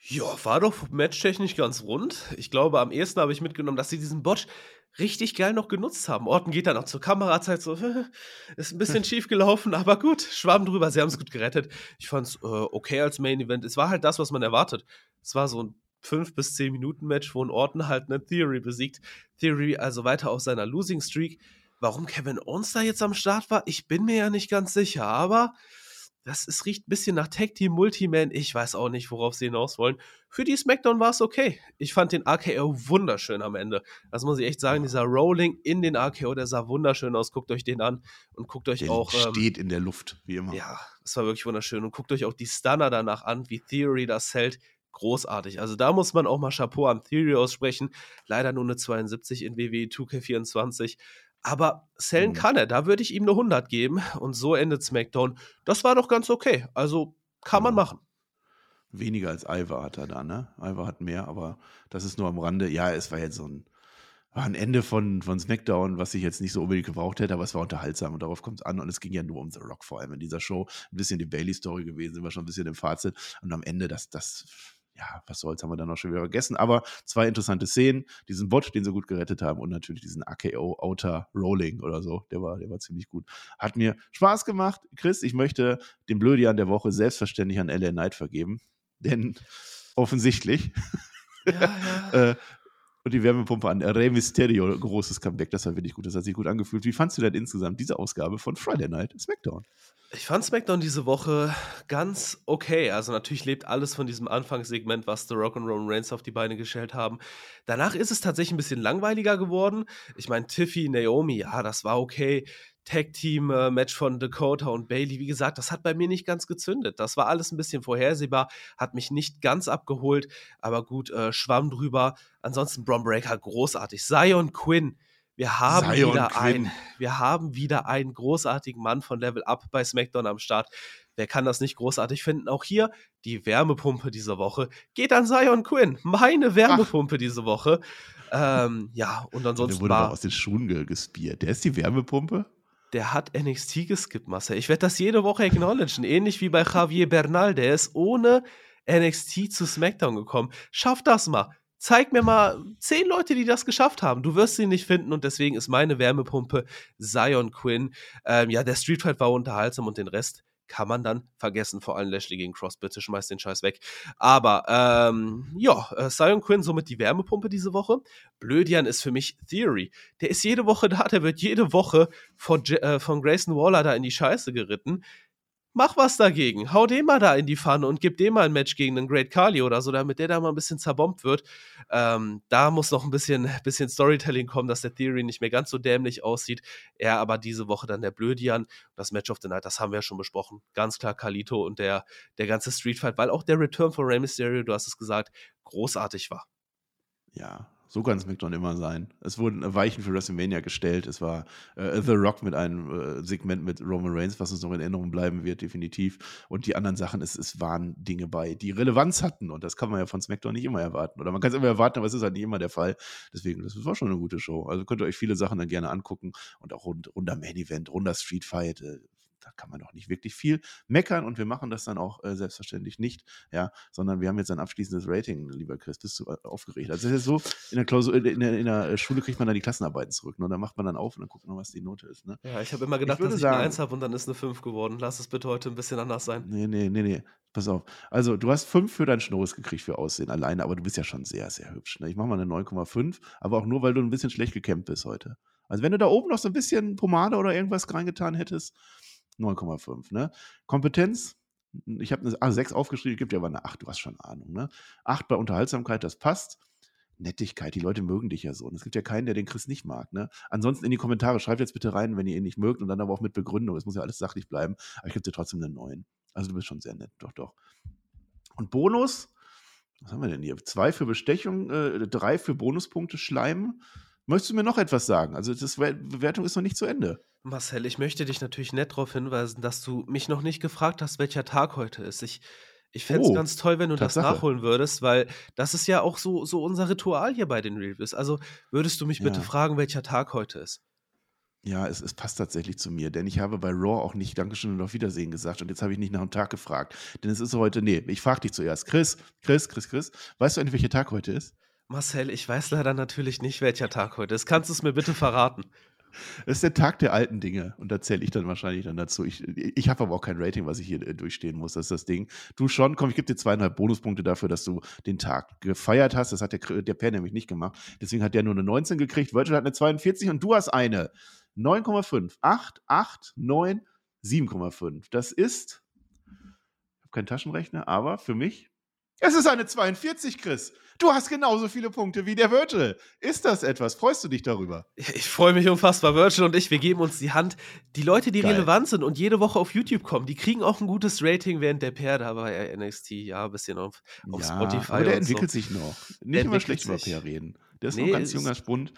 Ja, war doch matchtechnisch ganz rund. Ich glaube, am ehesten habe ich mitgenommen, dass sie diesen Bot richtig geil noch genutzt haben. Orton geht dann auch zur Kamerazeit so, (laughs) ist ein bisschen schief gelaufen, aber gut, schwamm drüber, sie haben es gut gerettet. Ich fand es äh, okay als Main Event. Es war halt das, was man erwartet. Es war so ein 5 bis 10 Minuten Match, wo ein Orton halt eine Theory besiegt. Theory also weiter auf seiner Losing Streak. Warum Kevin Owens da jetzt am Start war, ich bin mir ja nicht ganz sicher, aber das ist, riecht ein bisschen nach Tag Team Multiman. Ich weiß auch nicht, worauf sie hinaus wollen. Für die SmackDown war es okay. Ich fand den RKO wunderschön am Ende. Das muss ich echt sagen. Dieser Rolling in den RKO, der sah wunderschön aus. Guckt euch den an und guckt euch der auch. Ähm, steht in der Luft, wie immer. Ja, das war wirklich wunderschön. Und guckt euch auch die Stunner danach an, wie Theory das hält. Großartig. Also da muss man auch mal Chapeau an Theory aussprechen. Leider nur eine 72 in WWE 2K24. Aber Sellen mhm. kann er, da würde ich ihm eine 100 geben und so endet SmackDown. Das war doch ganz okay. Also kann man machen. Weniger als Ivar hat er da, ne? Ivar hat mehr, aber das ist nur am Rande. Ja, es war jetzt so ein, war ein Ende von, von SmackDown, was ich jetzt nicht so unbedingt gebraucht hätte, aber es war unterhaltsam und darauf kommt es an. Und es ging ja nur um The Rock vor allem in dieser Show. Ein bisschen die Bailey-Story gewesen, sind wir schon ein bisschen im Fazit. Und am Ende, das, das ja, was soll's, haben wir dann noch schon wieder vergessen. Aber zwei interessante Szenen. Diesen Bot, den sie gut gerettet haben und natürlich diesen AKO Outer Rolling oder so. Der war, der war ziemlich gut. Hat mir Spaß gemacht. Chris, ich möchte den Blödian der Woche selbstverständlich an LA Knight vergeben. Denn offensichtlich. Ja, ja. (laughs) äh, und die Wärmepumpe an Rey Mysterio, großes Comeback, das war wirklich gut, das hat sich gut angefühlt. Wie fandst du denn insgesamt diese Ausgabe von Friday Night SmackDown? Ich fand SmackDown diese Woche ganz okay. Also natürlich lebt alles von diesem Anfangssegment, was The Rock und Roman Reigns auf die Beine gestellt haben. Danach ist es tatsächlich ein bisschen langweiliger geworden. Ich meine, Tiffy, Naomi, ja, das war okay. Tag-Team-Match von Dakota und Bailey, wie gesagt, das hat bei mir nicht ganz gezündet. Das war alles ein bisschen vorhersehbar, hat mich nicht ganz abgeholt, aber gut, äh, schwamm drüber. Ansonsten Bron Breaker großartig. Zion Quinn, wir haben Zion wieder Quinn. ein, wir haben wieder einen großartigen Mann von Level Up bei SmackDown am Start. Wer kann das nicht großartig finden? Auch hier die Wärmepumpe diese Woche geht an Zion Quinn. Meine Wärmepumpe diese Woche. Ähm, ja, und Der ansonsten wurde doch war, aus den Schuhen ge gespiert. Der ist die Wärmepumpe? Der hat NXT geskippt, Marcel. Ich werde das jede Woche acknowledgen. Ähnlich wie bei Javier Bernal. Der ist ohne NXT zu SmackDown gekommen. Schaff das mal. Zeig mir mal zehn Leute, die das geschafft haben. Du wirst sie nicht finden und deswegen ist meine Wärmepumpe Zion Quinn. Ähm, ja, der Street Fight war unterhaltsam und den Rest kann man dann vergessen. Vor allem Lashley gegen Cross. Bitte schmeiß den Scheiß weg. Aber ähm, ja, äh, Zion Quinn somit die Wärmepumpe diese Woche. Blödian ist für mich Theory. Der ist jede Woche da, der wird jede Woche von, äh, von Grayson Waller da in die Scheiße geritten. Mach was dagegen. Hau den mal da in die Pfanne und gib dem mal ein Match gegen einen Great Kali oder so, damit der da mal ein bisschen zerbombt wird. Ähm, da muss noch ein bisschen, (laughs) bisschen Storytelling kommen, dass der Theory nicht mehr ganz so dämlich aussieht. Er aber diese Woche dann der Blödian. Das Match of the Night, das haben wir ja schon besprochen. Ganz klar Kalito und der, der ganze Street Fight, weil auch der Return von Rey Mysterio, du hast es gesagt, großartig war. Ja, so kann SmackDown immer sein. Es wurden Weichen für WrestleMania gestellt. Es war äh, The Rock mit einem äh, Segment mit Roman Reigns, was uns noch in Erinnerung bleiben wird, definitiv. Und die anderen Sachen, es, es waren Dinge bei, die Relevanz hatten. Und das kann man ja von SmackDown nicht immer erwarten. Oder man kann es immer erwarten, aber es ist halt nicht immer der Fall. Deswegen, das war schon eine gute Show. Also könnt ihr euch viele Sachen dann gerne angucken. Und auch rund, runder Main Event, runder Street Fight. Äh, da kann man doch nicht wirklich viel meckern und wir machen das dann auch äh, selbstverständlich nicht, ja, sondern wir haben jetzt ein abschließendes Rating, lieber Chris, bist du äh, aufgeregt? Also es ist ja so, in der, Klausur, in, der, in der Schule kriegt man dann die Klassenarbeiten zurück ne? und dann macht man dann auf und dann guckt man, was die Note ist, ne? Ja, ich habe immer gedacht, würde dass ich sagen- eine 1 habe und dann ist eine 5 geworden. Lass es bitte heute ein bisschen anders sein. Nee, nee, nee, nee. Pass auf. Also, du hast fünf für dein Schnurres gekriegt für Aussehen alleine, aber du bist ja schon sehr, sehr hübsch. Ne? Ich mache mal eine 9,5, aber auch nur, weil du ein bisschen schlecht gekämmt bist heute. Also, wenn du da oben noch so ein bisschen Pomade oder irgendwas reingetan hättest, 9,5. Ne? Kompetenz, ich habe eine ah, 6 aufgeschrieben, gibt ja aber eine 8, du hast schon Ahnung. Ne? 8 bei Unterhaltsamkeit, das passt. Nettigkeit, die Leute mögen dich ja so. Und es gibt ja keinen, der den Chris nicht mag. Ne? Ansonsten in die Kommentare, schreibt jetzt bitte rein, wenn ihr ihn nicht mögt und dann aber auch mit Begründung. Es muss ja alles sachlich bleiben. Aber ich gebe dir trotzdem eine 9. Also du bist schon sehr nett, doch, doch. Und Bonus, was haben wir denn hier? Zwei für Bestechung, äh, drei für Bonuspunkte Schleim. Möchtest du mir noch etwas sagen? Also das Wer- Bewertung ist noch nicht zu Ende. Marcel, ich möchte dich natürlich nett darauf hinweisen, dass du mich noch nicht gefragt hast, welcher Tag heute ist. Ich, ich fände es Oh, ganz toll, wenn du das Tatsache. nachholen würdest, weil das ist ja auch so, so unser Ritual hier bei den Reviews. Also würdest du mich bitte Ja. fragen, welcher Tag heute ist? Ja, es, es passt tatsächlich zu mir, denn ich habe bei Raw auch nicht Dankeschön und auf Wiedersehen gesagt und jetzt habe ich nicht nach dem Tag gefragt. Denn es ist heute, nee, ich frage dich zuerst. Chris, Chris, Chris, Chris, weißt du eigentlich, welcher Tag heute ist? Marcel, ich weiß leider natürlich nicht, welcher Tag heute ist. Kannst du es mir bitte verraten? Es ist der Tag der alten Dinge und da zähle ich dann wahrscheinlich dann dazu. Ich, ich habe aber auch kein Rating, was ich hier äh, durchstehen muss. Das ist das Ding. Du schon, komm, ich gebe dir zweieinhalb Bonuspunkte dafür, dass du den Tag gefeiert hast. Das hat der, der Per nämlich nicht gemacht. Deswegen hat der nur eine 19 gekriegt. Virgil hat eine 42 und du hast eine 9,5. 8, 8, 9, 7,5. Das ist, ich habe keinen Taschenrechner, aber für mich, es ist eine 42, Chris. Du hast genauso viele Punkte wie der Virgil. Ist das etwas? Freust du dich darüber? Ich, freue mich unfassbar. Virgil und ich, wir geben uns die Hand. Die Leute, die Geil. relevant sind und jede Woche auf YouTube kommen, die kriegen auch ein gutes Rating, während der Per da bei NXT, ja, ein bisschen auf, auf Spotify. aber der und so. entwickelt sich noch. Nicht immer entwickelt schlecht über sich. Per reden. Der ist Nee, noch ganz ist- junger Spund.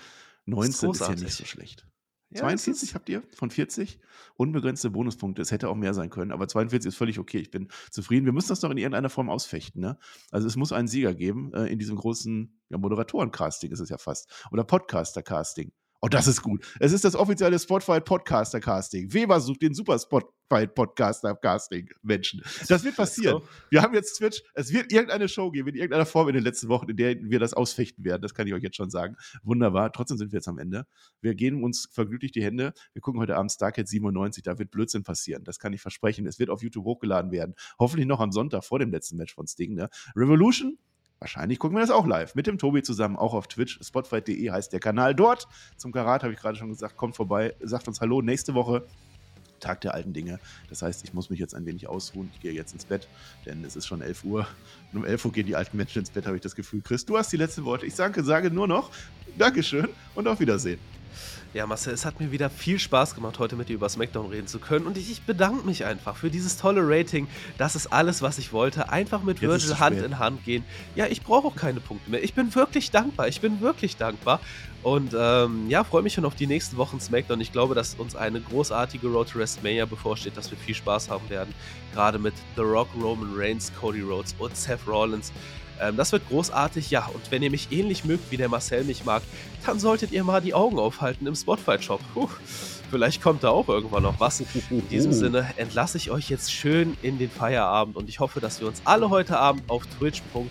19 ist, ja großartig. nicht so schlecht. Ja, 42 es ist- habt ihr von 40. Unbegrenzte Bonuspunkte. Es hätte auch mehr sein können, aber 42 ist völlig okay. Ich bin zufrieden. Wir müssen das noch in irgendeiner Form ausfechten. Ne? Also es muss einen Sieger geben äh, in diesem großen ja, Moderatoren-Casting ist es ja fast. Oder Podcaster-Casting. Oh, das ist gut. Es ist das offizielle Spotify Podcaster Casting. Weber sucht den Super Spotify Podcaster Casting Menschen. Das wird passieren. Wir haben jetzt Twitch. Es wird irgendeine Show geben in irgendeiner Form in den letzten Wochen, in der wir das ausfechten werden. Das kann ich euch jetzt schon sagen. Wunderbar. Trotzdem sind wir jetzt am Ende. Wir geben uns vergnüglich die Hände. Wir gucken heute Abend Starcat 97. Da wird Blödsinn passieren. Das kann ich versprechen. Es wird auf YouTube hochgeladen werden. Hoffentlich noch am Sonntag vor dem letzten Match von Sting. Ne? Revolution Wahrscheinlich gucken wir das auch live mit dem Tobi zusammen, auch auf Twitch. Spotify.de heißt der Kanal dort. Zum Karat habe ich gerade schon gesagt, kommt vorbei, sagt uns Hallo. Nächste Woche Tag der alten Dinge. Das heißt, ich muss mich jetzt ein wenig ausruhen. Ich gehe jetzt ins Bett, denn es ist schon 11 Uhr. Und um 11 Uhr gehen die alten Menschen ins Bett, habe ich das Gefühl. Chris, du hast die letzten Worte. Ich sage, sage nur noch Dankeschön und auf Wiedersehen. Ja, Marcel, es hat mir wieder viel Spaß gemacht, heute mit dir über SmackDown reden zu können. Und ich, ich bedanke mich einfach für dieses tolle Rating. Das ist alles, was ich wollte. Einfach mit Jetzt Virgil Hand in Hand gehen. Ja, ich brauche auch keine Punkte mehr. Ich bin wirklich dankbar. Ich bin wirklich dankbar. Und ähm, ja, freue mich schon auf die nächsten Wochen SmackDown. Ich glaube, dass uns eine großartige Road to WrestleMania bevorsteht, dass wir viel Spaß haben werden. Gerade mit The Rock, Roman Reigns, Cody Rhodes und Seth Rollins. Ähm, das wird großartig, ja. Und wenn ihr mich ähnlich mögt, wie der Marcel mich mag, dann solltet ihr mal die Augen aufhalten im Spotify-Shop. Vielleicht kommt da auch irgendwann noch was. In diesem Sinne entlasse ich euch jetzt schön in den Feierabend und ich hoffe, dass wir uns alle heute Abend auf twitch.tv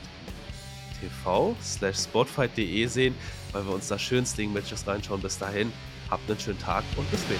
slash spotfight.de sehen, weil wir uns da schön Sling-Matches reinschauen. Bis dahin, habt einen schönen Tag und bis später.